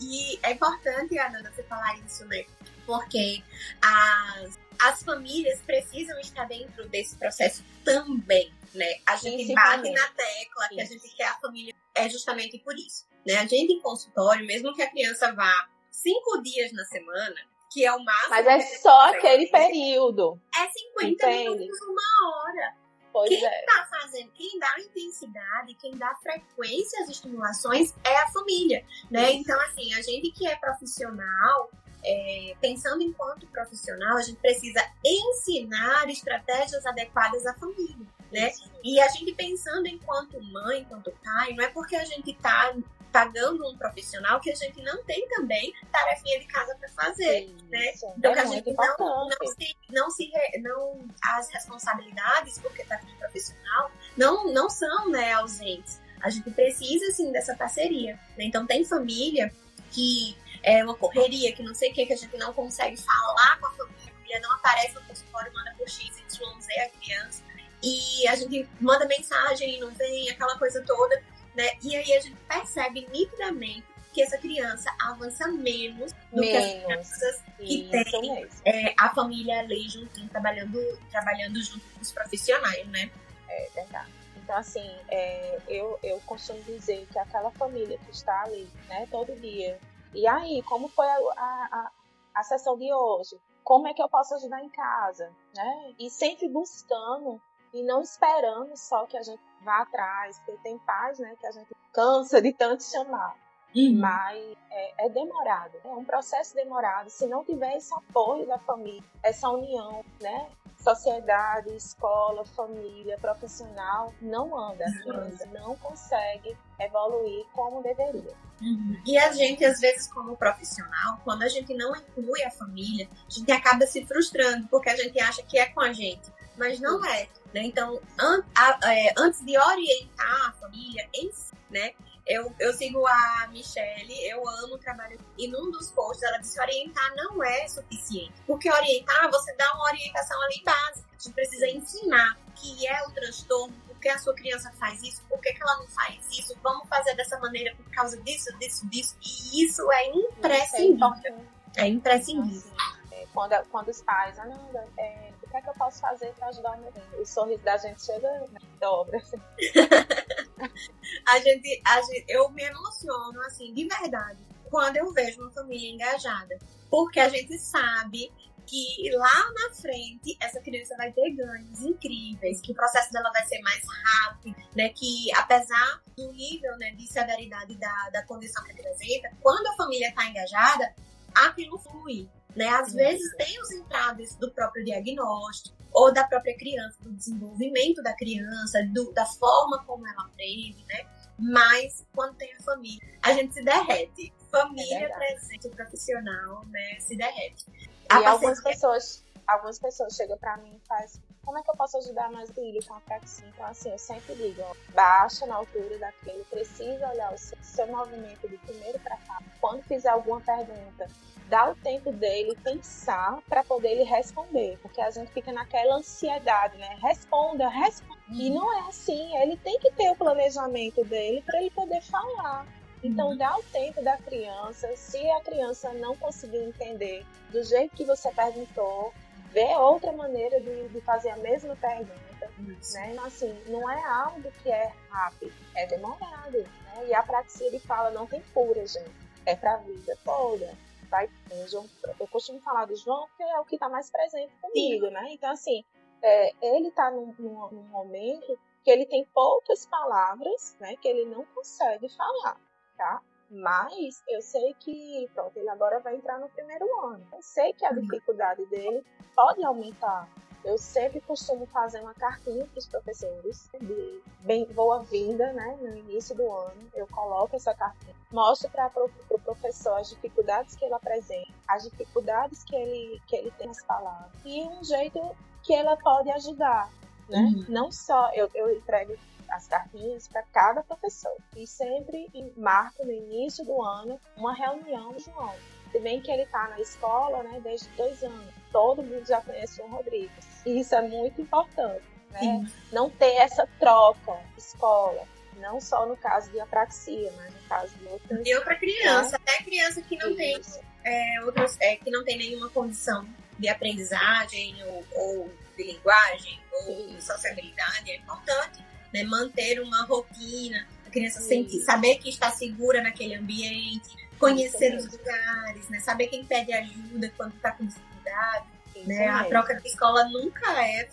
E é importante, Ana, você falar isso, né? Porque as, as famílias precisam estar dentro desse processo também, né? A gente bate na tecla que a gente quer a família é justamente por isso, né? A gente em consultório, mesmo que a criança vá cinco dias na semana, que é o máximo. Mas é só aquele período. É 50 Entende? minutos, uma hora. Pois quem é. tá fazendo, quem dá intensidade, quem dá frequência às estimulações é a família, né? Então, assim, a gente que é profissional, é, pensando enquanto profissional, a gente precisa ensinar estratégias adequadas à família, né? E a gente pensando enquanto mãe, enquanto pai, não é porque a gente tá pagando um profissional que a gente não tem também tarefinha de casa para fazer, Sim, né? Então é a gente não, não, se, não se não as responsabilidades porque tá com um profissional não não são né ausentes. A gente precisa sim dessa parceria. Né? Então tem família que é uma correria, que não sei o que, que a gente não consegue falar com a família, a família não aparece no consultório, manda por X, Y, Z a criança. E a gente manda mensagem e não vem, aquela coisa toda né? E aí a gente percebe nitidamente que essa criança avança menos do menos. que as crianças que têm é, a família ali juntinho, trabalhando, trabalhando junto com os profissionais, né? É verdade. Então, assim, é, eu, eu costumo dizer que aquela família que está ali, né, todo dia, e aí, como foi a, a, a sessão de hoje? Como é que eu posso ajudar em casa? Né? E sempre buscando e não esperando só que a gente vá atrás, porque tem pais, né, que a gente cansa de tanto chamar. Uhum. Mas é, é, demorado, é um processo demorado. Se não tiver esse apoio da família, essa união, né? Sociedade, escola, família, profissional, não anda. A criança não consegue evoluir como deveria. Uhum. E a gente, às vezes, como profissional, quando a gente não inclui a família, a gente acaba se frustrando, porque a gente acha que é com a gente, mas não é. Né? Então, an a, é, antes de orientar a família em si, né? Eu, eu sigo a Michelle, eu amo o trabalho. E num dos posts ela disse: orientar não é suficiente. Porque orientar, você dá uma orientação ali básica. A gente precisa ensinar o que é o transtorno, por que a sua criança faz isso, por que, que ela não faz isso, vamos fazer dessa maneira por causa disso, disso, disso. E isso é imprescindível. É imprescindível. É, quando, quando os pais, Ananda, é, o que é que eu posso fazer para ajudar meu filho? O sorriso da gente chega, né, dobra. Assim. a, gente, a gente, eu me emociono, assim, de verdade, quando eu vejo uma família engajada. Porque a gente sabe que lá na frente essa criança vai ter ganhos incríveis, que o processo dela vai ser mais rápido, né? Que apesar do nível né, de severidade da, da condição que apresenta, quando a família está engajada, aquilo flui. Né? Às vezes tem os entraves do próprio diagnóstico, ou da própria criança, do desenvolvimento da criança, do, da forma como ela aprende, né? Mas quando tem a família, a gente se derrete. Família é presente, profissional, né? Se derrete. E algumas pessoas, algumas pessoas chegam para mim e fazem como é que eu posso ajudar mais o filho com a praxia? Então, assim, eu sempre digo, ó, baixa na altura daquele, precisa olhar o seu, seu movimento do primeiro para cá. Quando fizer alguma pergunta, dá o tempo dele pensar para poder ele responder, porque a gente fica naquela ansiedade, né? Responda, responda. E uhum. não é assim, ele tem que ter o planejamento dele para ele poder falar. Então, uhum. dá o tempo da criança. Se a criança não conseguir entender do jeito que você perguntou, vê outra maneira de, de fazer a mesma pergunta. Né? Então, assim, não é algo que é rápido, é demorado. Né? E a praxia de fala não tem cura, gente. É para a vida toda. Vai, eu, eu costumo falar do João porque é o que está mais presente comigo, né? Então, assim, é, ele está num, num, num momento que ele tem poucas palavras, né? Que ele não consegue falar, tá? Mas eu sei que, pronto, ele agora vai entrar no primeiro ano. Eu sei que a uhum. dificuldade dele pode aumentar. Eu sempre costumo fazer uma cartinha para os professores de bem boa-vinda, né? No início do ano, eu coloco essa cartinha, mostro para o pro professor as dificuldades que ele apresenta, as dificuldades que ele, que ele tem nas palavras e um jeito que ela pode ajudar, né? Uhum. Não só eu, eu entrego as cartinhas para cada professor. E sempre marco no início do ano uma reunião com o João. Se bem que ele está na escola né, desde dois anos, todo mundo já conhece o João Rodrigues. E isso é muito importante. Né? Não ter essa troca escola, não só no caso de apraxia, mas no caso de outras. E outra criança, né? até criança que não tem é, outras, é, que não tem nenhuma condição de aprendizagem ou, ou de linguagem ou de sociabilidade é importante né? Manter uma rotina, a criança sentir, saber que está segura naquele ambiente, conhecer os lugares, né? Saber quem pede ajuda quando está com dificuldade. Né? A troca de escola nunca é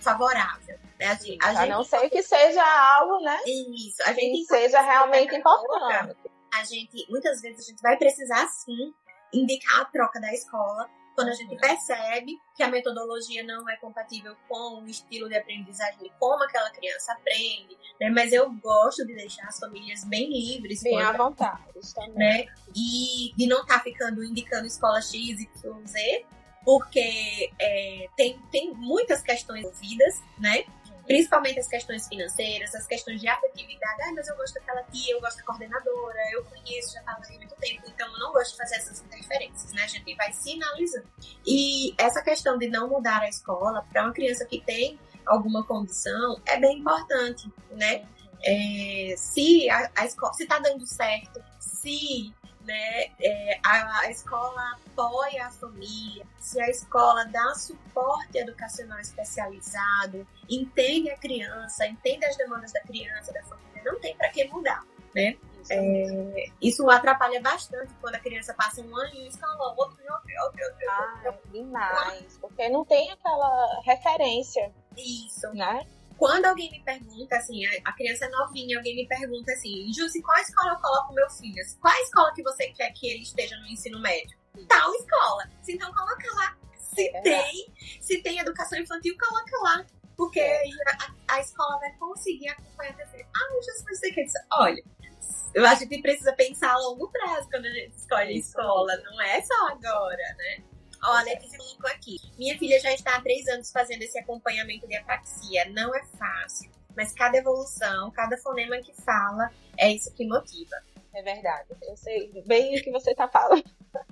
favorável. Né? A gente, a, a não ser que seja algo, né? Isso. A gente que seja realmente importante. A gente, muitas vezes, a gente vai precisar sim indicar a troca da escola quando a gente percebe que a metodologia não é compatível com o estilo de aprendizagem de como aquela criança aprende, né? Mas eu gosto de deixar as famílias bem livres. Bem à vontade também. Né? E de não estar tá ficando indicando escola X, Y, Z, porque é, tem, tem muitas questões ouvidas, né? Principalmente as questões financeiras, as questões de afetividade. Ah, mas eu gosto daquela tia, eu gosto da coordenadora, eu conheço, já estava ali muito tempo, então eu não gosto de fazer essas interferências, né? A gente vai sinalizando. E essa questão de não mudar a escola para uma criança que tem alguma condição é bem importante, né? É, se a, a escola, se está dando certo, se né, é, a, a, escola apoia a família, se a escola dá suporte educacional especializado, entende a criança, entende as demandas da criança, da família, não tem para que mudar, né? É, isso atrapalha bastante quando a criança passa um ano em uma escola, outro em outro, outro, outro, ah, outro. demais, porque não tem aquela referência. Isso. Né? Quando alguém me pergunta, assim, a, criança é novinha, alguém me pergunta assim, Jussi, qual escola eu coloco meu filho? Qual a escola que você quer que ele esteja no ensino médio? Tal escola. Então coloca lá. Se é tem, se tem educação infantil, coloca lá. Porque é. a, a, escola vai conseguir acompanhar até Ah, Jussi, você quer dizer, olha, eu acho que precisa pensar a longo prazo quando a gente escolhe a escola, não é só agora, né? Olha, Letícia colocou aqui. Minha filha já está há três anos fazendo esse acompanhamento de apraxia. Não é fácil, mas cada evolução, cada fonema que fala, é isso que motiva. É verdade. Eu sei bem o que você está falando.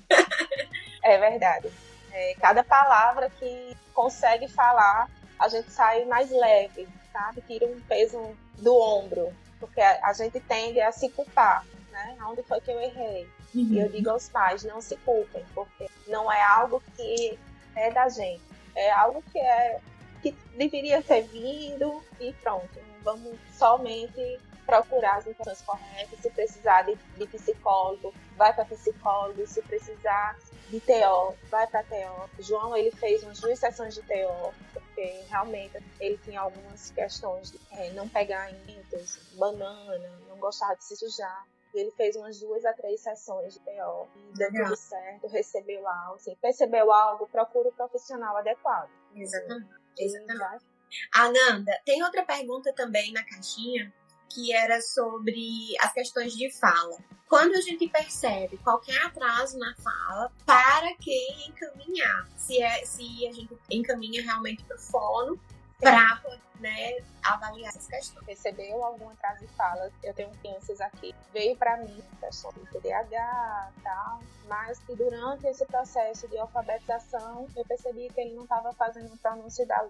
é verdade. É, cada palavra que consegue falar, a gente sai mais leve. sabe? Tira um peso do ombro, porque a, a gente tende a se culpar, né? Onde foi que eu errei? Uhum. E eu digo aos pais, não se culpem, porque não é algo que é da gente, é algo que é que deveria ter vindo e pronto. Vamos somente procurar as informações corretas. Se precisar de, de psicólogo, vai para psicólogo. Se precisar de TO, vai para TO. João ele fez umas duas sessões de TO, porque realmente ele tinha algumas questões de é, não pegar alimentos, banana, não gostar de se sujar. E ele fez umas duas a três sessões de TO e deu tudo certo, recebeu algo. Assim, percebeu algo, procura o profissional adequado. Exatamente. Exatamente. Ananda, tem outra pergunta também na caixinha que era sobre as questões de fala. Quando a gente percebe qualquer atraso na fala, para que encaminhar? Se, é, se a gente encaminha realmente para o fono para né, avaliar essas questões. Recebeu algum atraso de fala? Eu tenho crianças aqui, veio para mim questão de TDAH tal, mas que durante esse processo de alfabetização eu percebi que ele não estava fazendo o pronúncio da,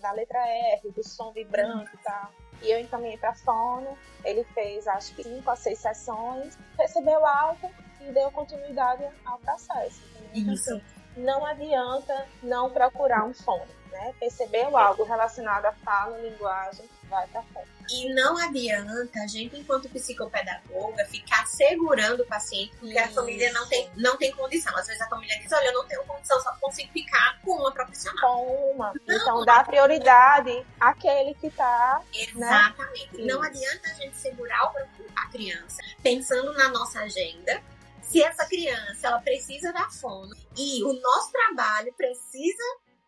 da letra R, do som vibrante e tal. E eu encaminhei para fono, ele fez acho que cinco a seis sessões, recebeu alta e deu continuidade ao processo. Isso. Não adianta não procurar um fono né? Percebeu algo relacionado à fala, linguagem, vai para frente. E não adianta a gente, enquanto psicopedagoga, ficar segurando o paciente porque Isso. a família não tem, não tem condição. Às vezes a família diz, olha, eu não tenho condição, só consigo ficar com uma profissional. Com uma. Não, então dá prioridade àquele que está. Né? Exatamente. Né? Não adianta a gente segurar a criança pensando na nossa agenda se essa criança ela precisa da fono e o nosso trabalho precisa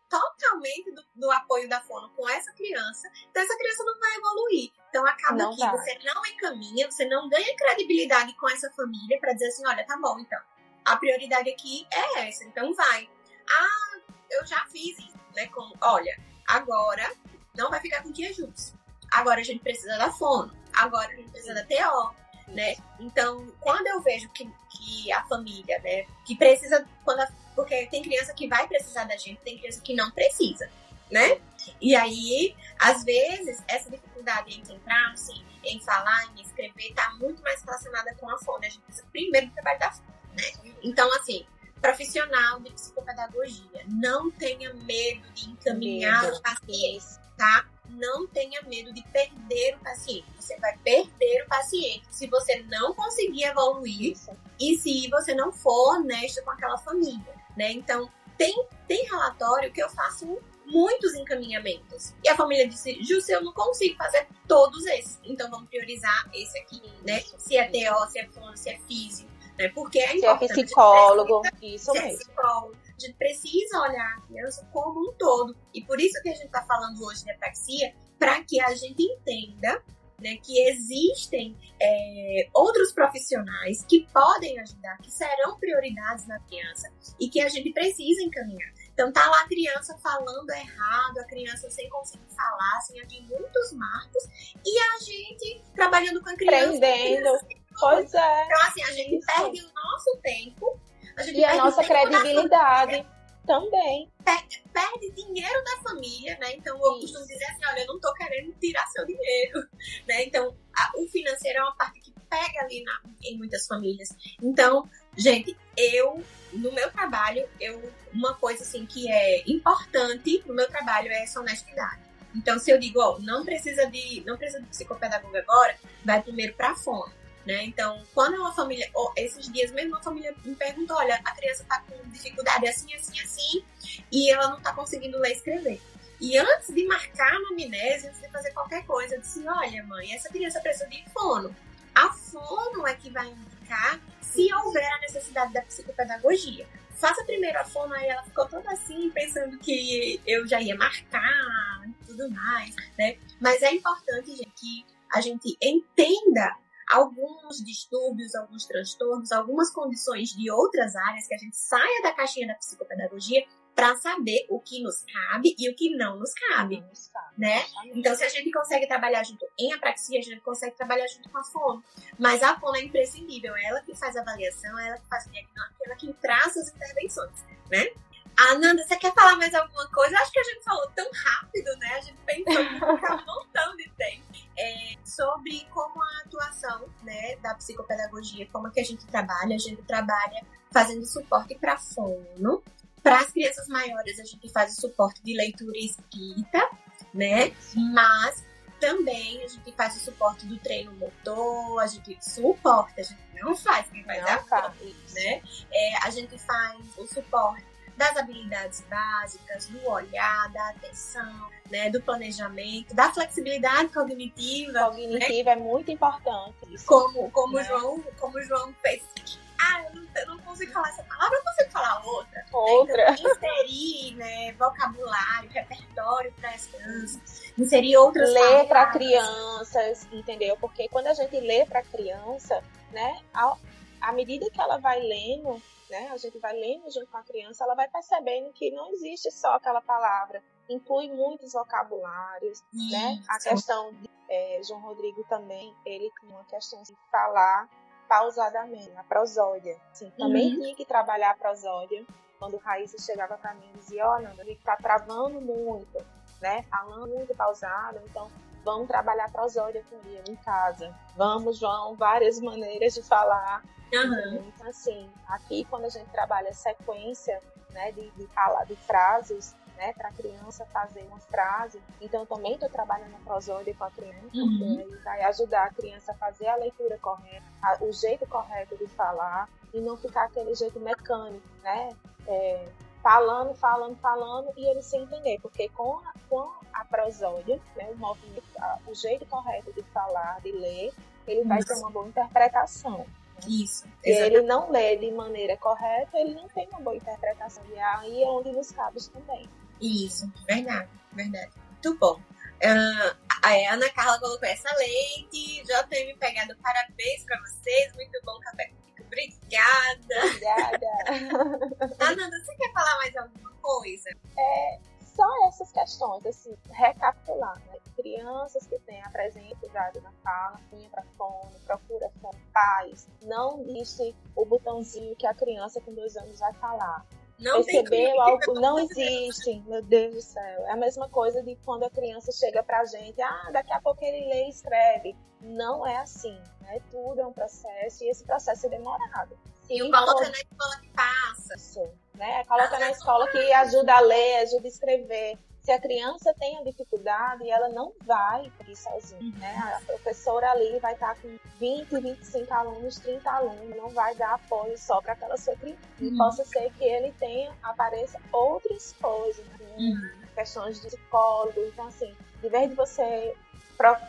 totalmente do, do, apoio da fono com essa criança, então essa criança não vai evoluir. Então acaba não que vai. você não encaminha, você não ganha credibilidade com essa família para dizer assim, olha, tá bom, então a prioridade aqui é essa, então vai. Ah, eu já fiz isso, né? Com, olha, agora não vai ficar com tia Jus. Agora a gente precisa da fono. Agora a gente precisa da TO. Né? Então, quando eu vejo que, que a família, né, que precisa, quando a porque tem criança que vai precisar da gente, tem criança que não precisa, né? E aí, às vezes, essa dificuldade em entrar, assim, em falar, em escrever, tá muito mais relacionada com a fome. A gente precisa primeiro do trabalho da fome, né? Então, assim, profissional de psicopedagogia, não tenha medo de encaminhar medo. o paciente, tá? Não tenha medo de perder o paciente. Você vai perder o paciente se você não conseguir evoluir Isso. e se você não for honesto com aquela família né? Então, tem, tem relatório que eu faço muitos encaminhamentos. E a família disse, Júcia, eu não consigo fazer todos esses. Então vamos priorizar esse aqui, né? Se é TO, se é fono, se é físico, né? Porque é importante. Se é psicólogo, isso mesmo. É psicólogo. A gente precisa olhar a criança como um todo. E por isso que a gente está falando hoje de apraxia, para que a gente entenda né, que existem é, outros profissionais que podem ajudar, que serão prioridades na criança e que a gente precisa encaminhar. Então tá lá a criança falando errado, a criança sem conseguir falar, sem abrir muitos marcos, e a gente trabalhando com a criança. Aprendendo. Pois é. Então, assim, a gente Isso. perde o nosso tempo. A e a nossa credibilidade também. Perde, perde, dinheiro da família, né? Então eu Isso. costumo dizer assim, olha, eu não tô querendo tirar seu dinheiro, né? Então a, o financeiro é uma parte que pega ali na, em muitas famílias. Então, gente, eu no meu trabalho, eu uma coisa assim que é importante no meu trabalho é essa honestidade. Então, se eu digo, ó, não precisa de, não precisa de psicopedagoga agora, vai primeiro para a fome. Né? Então, quando uma família, esses dias mesmo, uma família me perguntou: olha, a criança está com dificuldade assim, assim, assim, e ela não está conseguindo ler e escrever. E antes de marcar a amnésia, antes de fazer qualquer coisa, eu disse: olha, mãe, essa criança precisa de fono. A fono é que vai indicar se houver a necessidade da psicopedagogia. Faça primeiro a fono, aí ela ficou toda assim, pensando que eu já ia marcar e tudo mais, né? Mas é importante, gente, que a gente entenda alguns distúrbios, alguns transtornos, algumas condições de outras áreas, que a gente saia da caixinha da psicopedagogia para saber o que nos cabe e o que não nos cabe, não nos cabe né? Então, se a gente consegue trabalhar junto em apraxia, a gente consegue trabalhar junto com a fono. Mas a fono é imprescindível, é ela que faz a avaliação, é ela que faz é ela que traça as intervenções, né? Ananda, você quer falar mais alguma coisa? Acho que a gente falou tão rápido, né? A gente pensou que um montão de tempo. É, sobre como a atuação né, da psicopedagogia, como é que a gente trabalha. A gente trabalha fazendo suporte para fono. Para as crianças maiores, a gente faz o suporte de leitura e escrita, né? Mas também a gente faz o suporte do treino motor, a gente suporta, a gente não faz, quem faz não a faz. né? É, a gente faz o suporte das habilidades básicas, do olhar, da atenção, né, do planejamento, da flexibilidade cognitiva. Cognitiva né? é muito importante. Isso, como como né? João, como o João fez. Ah, eu não, eu não consigo falar essa palavra, eu consigo falar outra. Outra. Né? Então, inserir né, vocabulário, repertório para as crianças, inserir outras Ler para crianças, entendeu? Porque quando a gente lê para criança, né, à medida que ela vai lendo, né, a gente vai lendo junto com a criança, ela vai percebendo que não existe só aquela palavra, inclui muitos vocabulários, Isso. né? A questão de é, João Rodrigo também, ele tem uma questão de falar pausadamente, a prosódia. Assim, também uhum. tinha que trabalhar a prosódia. Quando Raíssa chegava para mim e dizia, ó, oh, Nanda, ele tá travando muito, né? Falando muito pausado, então vamos trabalhar prosódia com ele em casa. Vamos, João, várias maneiras de falar. Uhum. Então, assim, aqui quando a gente trabalha sequência, né, de, de falar de frases, né, para a criança fazer uma frase. Então, também estou trabalhando a prosódia com a criança, uhum. porque vai ajudar a criança a fazer a leitura correta, a, o jeito correto de falar e não ficar aquele jeito mecânico, né? É, falando, falando, falando e ele sem entender, porque com a, com a prosódia, né, o movimento, o jeito correto de falar, de ler, ele vai Isso. ter uma boa interpretação. Né? Isso. Se ele não lê de maneira correta, ele não tem uma boa interpretação. E aí é onde nos cabe também. Isso, verdade, verdade. Muito bom. Uh, a Ana Carla colocou essa leite. Me pegado parabéns para vocês. Muito bom café. Obrigada. Obrigada. Ananda, você quer falar mais alguma coisa? É, só essas questões, assim, recapitular, né? Crianças que têm a presença na fala, vinha para fone, procura fone, pais, não existe o botãozinho que a criança com dois anos vai falar. Não Percebeu algo? Não existe, meu Deus do céu. É a mesma coisa de quando a criança chega pra gente, ah, daqui a pouco ele lê e escreve. Não é assim, né? Tudo é um processo e esse processo é demorado. E o coloca na escola que passa. Isso, né? Coloca na escola que ajuda a ler, ajuda a escrever se a criança tem a dificuldade, ela não vai ir sozinha, uhum. né? A professora ali vai estar com 20, 25 alunos, 30 alunos, não vai dar apoio só para aquela sua criança. Uhum. E possa ser que ele tenha, apareça outras coisas, né? uhum. questões de psicólogo. Então, assim, de vez de você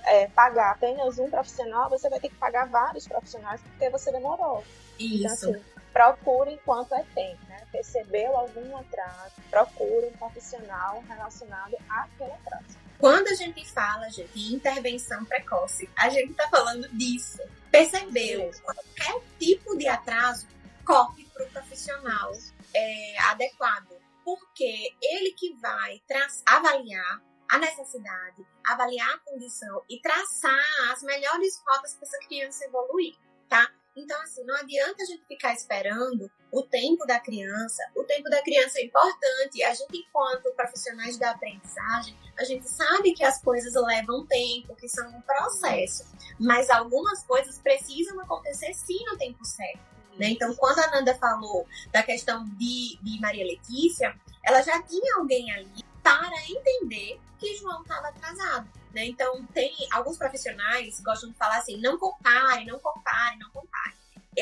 é, pagar apenas um profissional, você vai ter que pagar vários profissionais porque você demorou. Isso. Então, assim, procure enquanto é tempo. Percebeu algum atraso, procure um profissional relacionado àquele atraso. Quando a gente fala, gente, de intervenção precoce, a gente está falando disso. Percebeu? Qualquer tipo de atraso, corre para o profissional é, adequado. Porque ele que vai avaliar a necessidade, avaliar a condição e traçar as melhores rotas para essa criança evoluir, tá? Então, assim, não adianta a gente ficar esperando o tempo da criança. O tempo da criança é importante. A gente, enquanto profissionais da aprendizagem, a gente sabe que as coisas levam tempo, que são um processo. Mas algumas coisas precisam acontecer sim no tempo certo. Né? Então, quando a Nanda falou da questão de, de Maria Letícia, ela já tinha alguém ali para entender que João estava atrasado. Né? Então, tem alguns profissionais gostam de falar assim: não compare, não compare, não compare.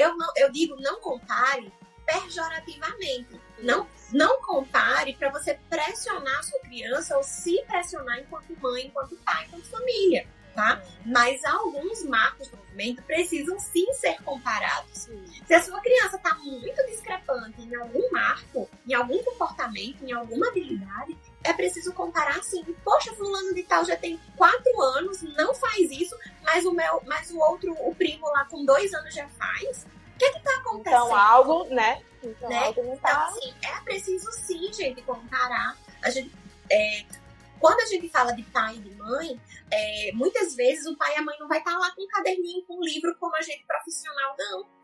Eu, não, eu digo não compare pejorativamente. Não, não compare para você pressionar a sua criança ou se pressionar enquanto mãe, enquanto pai, enquanto família. Tá? Mas alguns marcos do movimento precisam sim ser comparados. Se a sua criança está muito discrepante em algum marco, em algum comportamento, em alguma habilidade, é preciso comparar assim, poxa, fulano de tal já tem quatro anos, não faz isso, mas o meu, mas o outro, o primo lá com dois anos já faz. O que é que tá acontecendo? Então algo, né? Então né? algo não tá... Então, assim, é preciso sim, gente, comparar. A gente, é, quando a gente fala de pai e de mãe, é, muitas vezes o pai e a mãe não vai estar tá lá com um caderninho, com um livro como a gente profissional, não.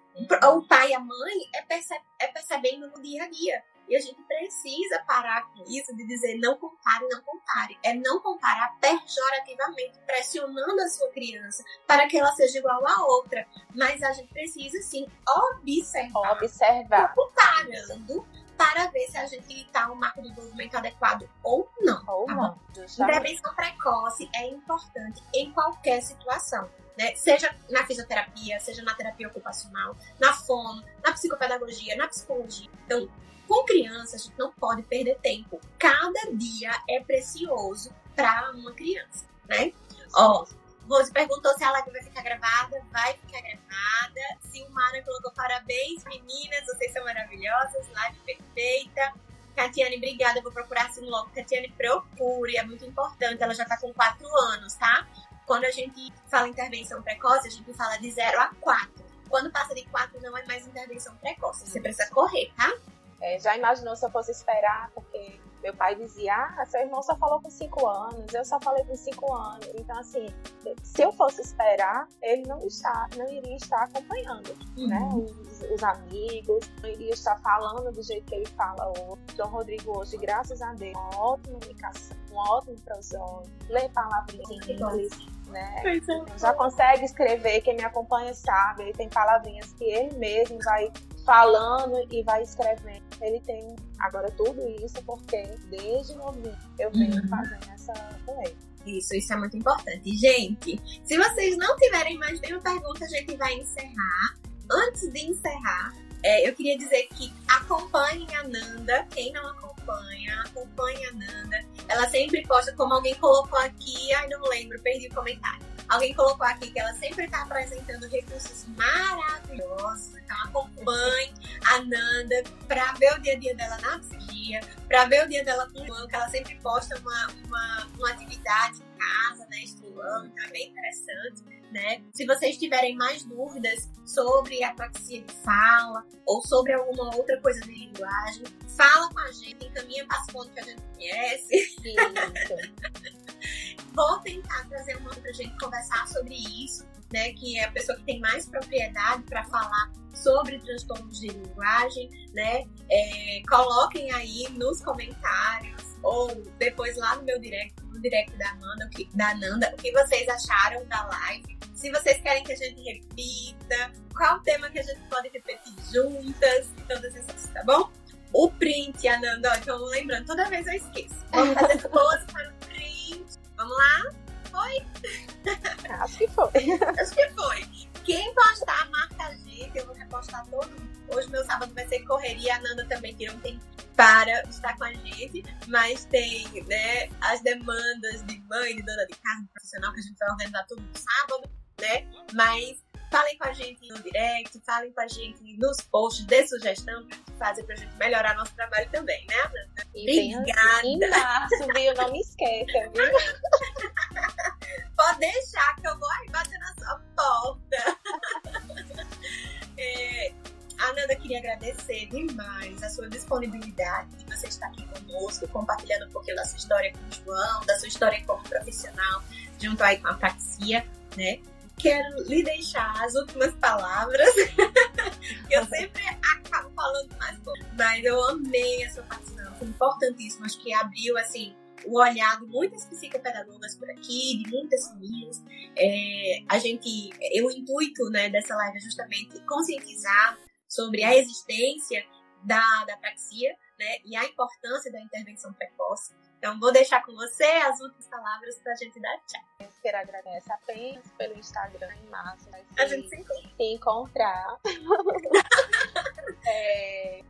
O pai e a mãe é, é percebendo no dia a dia E a gente precisa parar com isso de dizer não compare, não compare. É não comparar pejorativamente, pressionando a sua criança para que ela seja igual a outra. Mas a gente precisa sim observar. Observar. Comparando para ver se a gente está um marco de desenvolvimento adequado ou não. Ou tá não. Intervenção precoce é importante em qualquer situação. Né? Seja na fisioterapia, seja na terapia ocupacional, na fono, na psicopedagogia, na psicologia. Então, com criança, a gente não pode perder tempo. Cada dia é precioso para uma criança, né? Ó, Rose perguntou se a live vai ficar gravada. Vai ficar gravada. Silmara colocou parabéns, meninas. Vocês são maravilhosas. Live perfeita. Catiane, obrigada. Vou procurar assim logo. Catiane, procure. É muito importante. Ela já tá com 4 anos, tá? Quando a gente fala intervenção precoce, a gente fala de 0 a 4. Quando passa de 4, não é mais intervenção precoce. Você precisa correr, tá? É, já imaginou se eu fosse esperar, porque meu pai dizia, ah, seu irmão só falou com 5 anos, eu só falei com 5 anos. Então, assim, se eu fosse esperar, ele não, está, não iria estar acompanhando, uhum. né? Os, os, amigos, não iria estar falando do jeito que ele fala hoje. João Rodrigo hoje, graças a Deus, uma ótima comunicação, um ótimo prosônio, lê palavrinhas em inglês, né? É. Já consegue escrever, quem me acompanha sabe, ele tem palavrinhas que ele mesmo vai falando e vai escrevendo. Ele tem agora tudo isso porque desde novinho eu venho uhum. fazendo essa com ele. Isso, isso é muito importante. Gente, se vocês não tiverem mais nenhuma pergunta, a gente vai encerrar. Antes de encerrar, é, eu queria dizer que acompanhem a Nanda. Quem não acompanha, acompanhe a Nanda. Ela sempre posta, como alguém colocou aqui, ai não lembro, perdi o comentário Alguém colocou aqui que ela sempre está apresentando recursos maravilhosos. Então acompanhe a Nanda para ver o dia a dia dela na psiquia, para ver o dia dela com o que ela sempre posta uma, uma, uma atividade em casa, né? Estudando, tá bem interessante, né? Se vocês tiverem mais dúvidas sobre apraxia de fala ou sobre alguma outra coisa de linguagem, fala com a gente, encaminha para as fontes que a gente conhece. Isso. Vou tentar trazer uma outra gente conversar sobre isso, né? Que é a pessoa que tem mais propriedade para falar sobre transtornos de linguagem, né? É, coloquem aí nos comentários ou depois lá no meu direct, no direct da Amanda, da Nanda, o que vocês acharam da live. Se vocês querem que a gente repita, qual tema que a gente pode repetir juntas todas essas coisas, tá bom? O print, Ananda, ó, então lembrando, toda vez eu esqueço. Vamos fazer pose para Vamos lá? Foi? Acho que foi. Acho que foi. Quem postar, marca a gente. Eu vou repostar todo mundo. Hoje meu sábado vai ser correria. A Nanda também tirou um tempo para estar com a gente. Mas tem, né, as demandas de mãe, de dona de casa, de profissional, que a gente vai organizar tudo no sábado, né? Mas Falem com a gente no direct, falem com a gente nos posts de sugestão pra fazer pra gente melhorar nosso trabalho também, né, Amanda? Obrigada. Em março, viu? Não me esqueça, viu? Pode deixar que eu vou aí bater na sua porta. é, Ananda, queria agradecer demais a sua disponibilidade de você estar aqui conosco, compartilhando um pouquinho da sua história com o João, da sua história como profissional, junto aí com a Praxia, né? Quero lhe deixar as últimas palavras. eu sempre acabo falando mais pouco, mas eu amei a sua participação, foi importantíssimo. Acho que abriu assim o olhar de muitas psicopedagogas por aqui, de muitas famílias. É, a gente, o intuito né, dessa live é justamente conscientizar sobre a existência da, da praxia né, e a importância da intervenção precoce. Então, vou deixar com você as últimas palavras para a gente dar tchau. Eu quero agradecer apenas pelo Instagram em março. A gente se, encontra. se encontrar.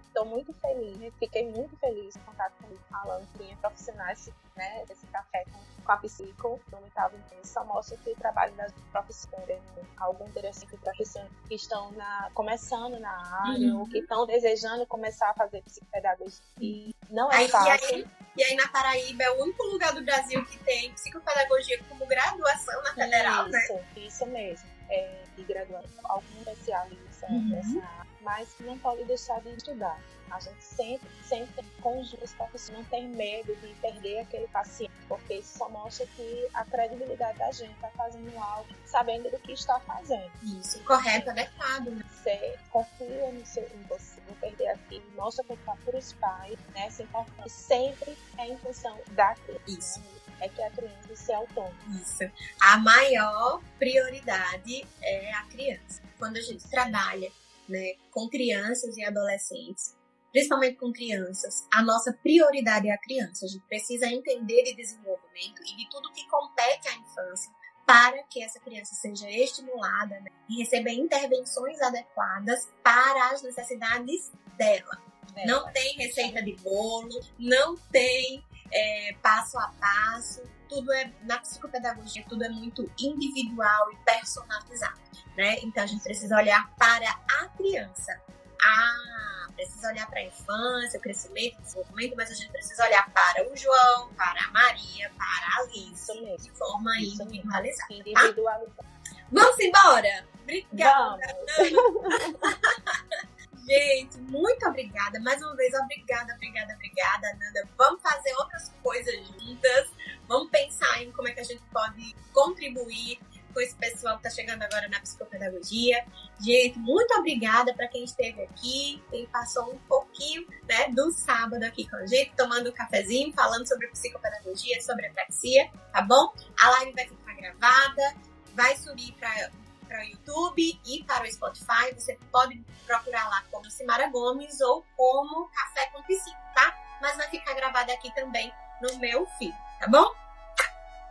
Estou é, muito feliz, fiquei muito feliz em contato com ele, falando que profissionais né, desse café com, com a psico, no oitavo mês, só mostra que o trabalho das profissionais, algum interessante profissionais que estão na, começando na área, uhum. ou que estão desejando começar a fazer psicopedagogia. E não é aí, fácil. E aí, e aí, na Paraíba é o único lugar do Brasil que tem psicopedagogia como graduação na federal, isso, né? Isso mesmo. É, de graduação, algum especialista uhum. nessa área, mas não pode deixar de estudar. A gente sempre, sempre conjura os profissionais, não tem medo de perder aquele paciente, porque isso só mostra que a credibilidade da gente está fazendo algo, sabendo do que está fazendo. Isso, correto, adequado. Né? Você confia no seu, em você, não perder aquilo, nossa quanto para os pais, né, importância sempre é em função da criança. Isso. É que a criança se autônoma. Isso. A maior prioridade é a criança. Quando a gente trabalha né, com crianças e adolescentes, principalmente com crianças, a nossa prioridade é a criança. A gente precisa entender de desenvolvimento e de tudo que compete à infância para que essa criança seja estimulada né, e receba intervenções adequadas para as necessidades dela. Não tem receita de bolo, não tem é, passo a passo, tudo é na psicopedagogia, tudo é muito individual e personalizado, né? Então a gente precisa olhar para a criança. Ah, precisa olhar para a infância, o crescimento, o desenvolvimento, mas a gente precisa olhar para o João, para a Maria, para a Alice, de forma Isso individualizada. Individualizada. Tá? Vamos embora? Obrigada! Vamos. Gente, muito obrigada. Mais uma vez, obrigada, obrigada, obrigada, Nanda. Vamos fazer outras coisas juntas. Vamos pensar em como é que a gente pode contribuir com esse pessoal que está chegando agora na psicopedagogia. Gente, muito obrigada para quem esteve aqui, quem passou um pouquinho né, do sábado aqui com a gente, tomando um cafezinho, falando sobre psicopedagogia, sobre apraxia, tá bom? A live vai ficar gravada, vai subir para para o YouTube e para o Spotify. Você pode procurar lá como Simara Gomes ou como Café com Psico, tá? Mas vai ficar gravado aqui também no meu feed, tá bom?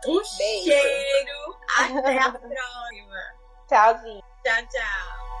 Um Beijo. cheiro. Até a próxima. Tchauzinho. Tchau, tchau.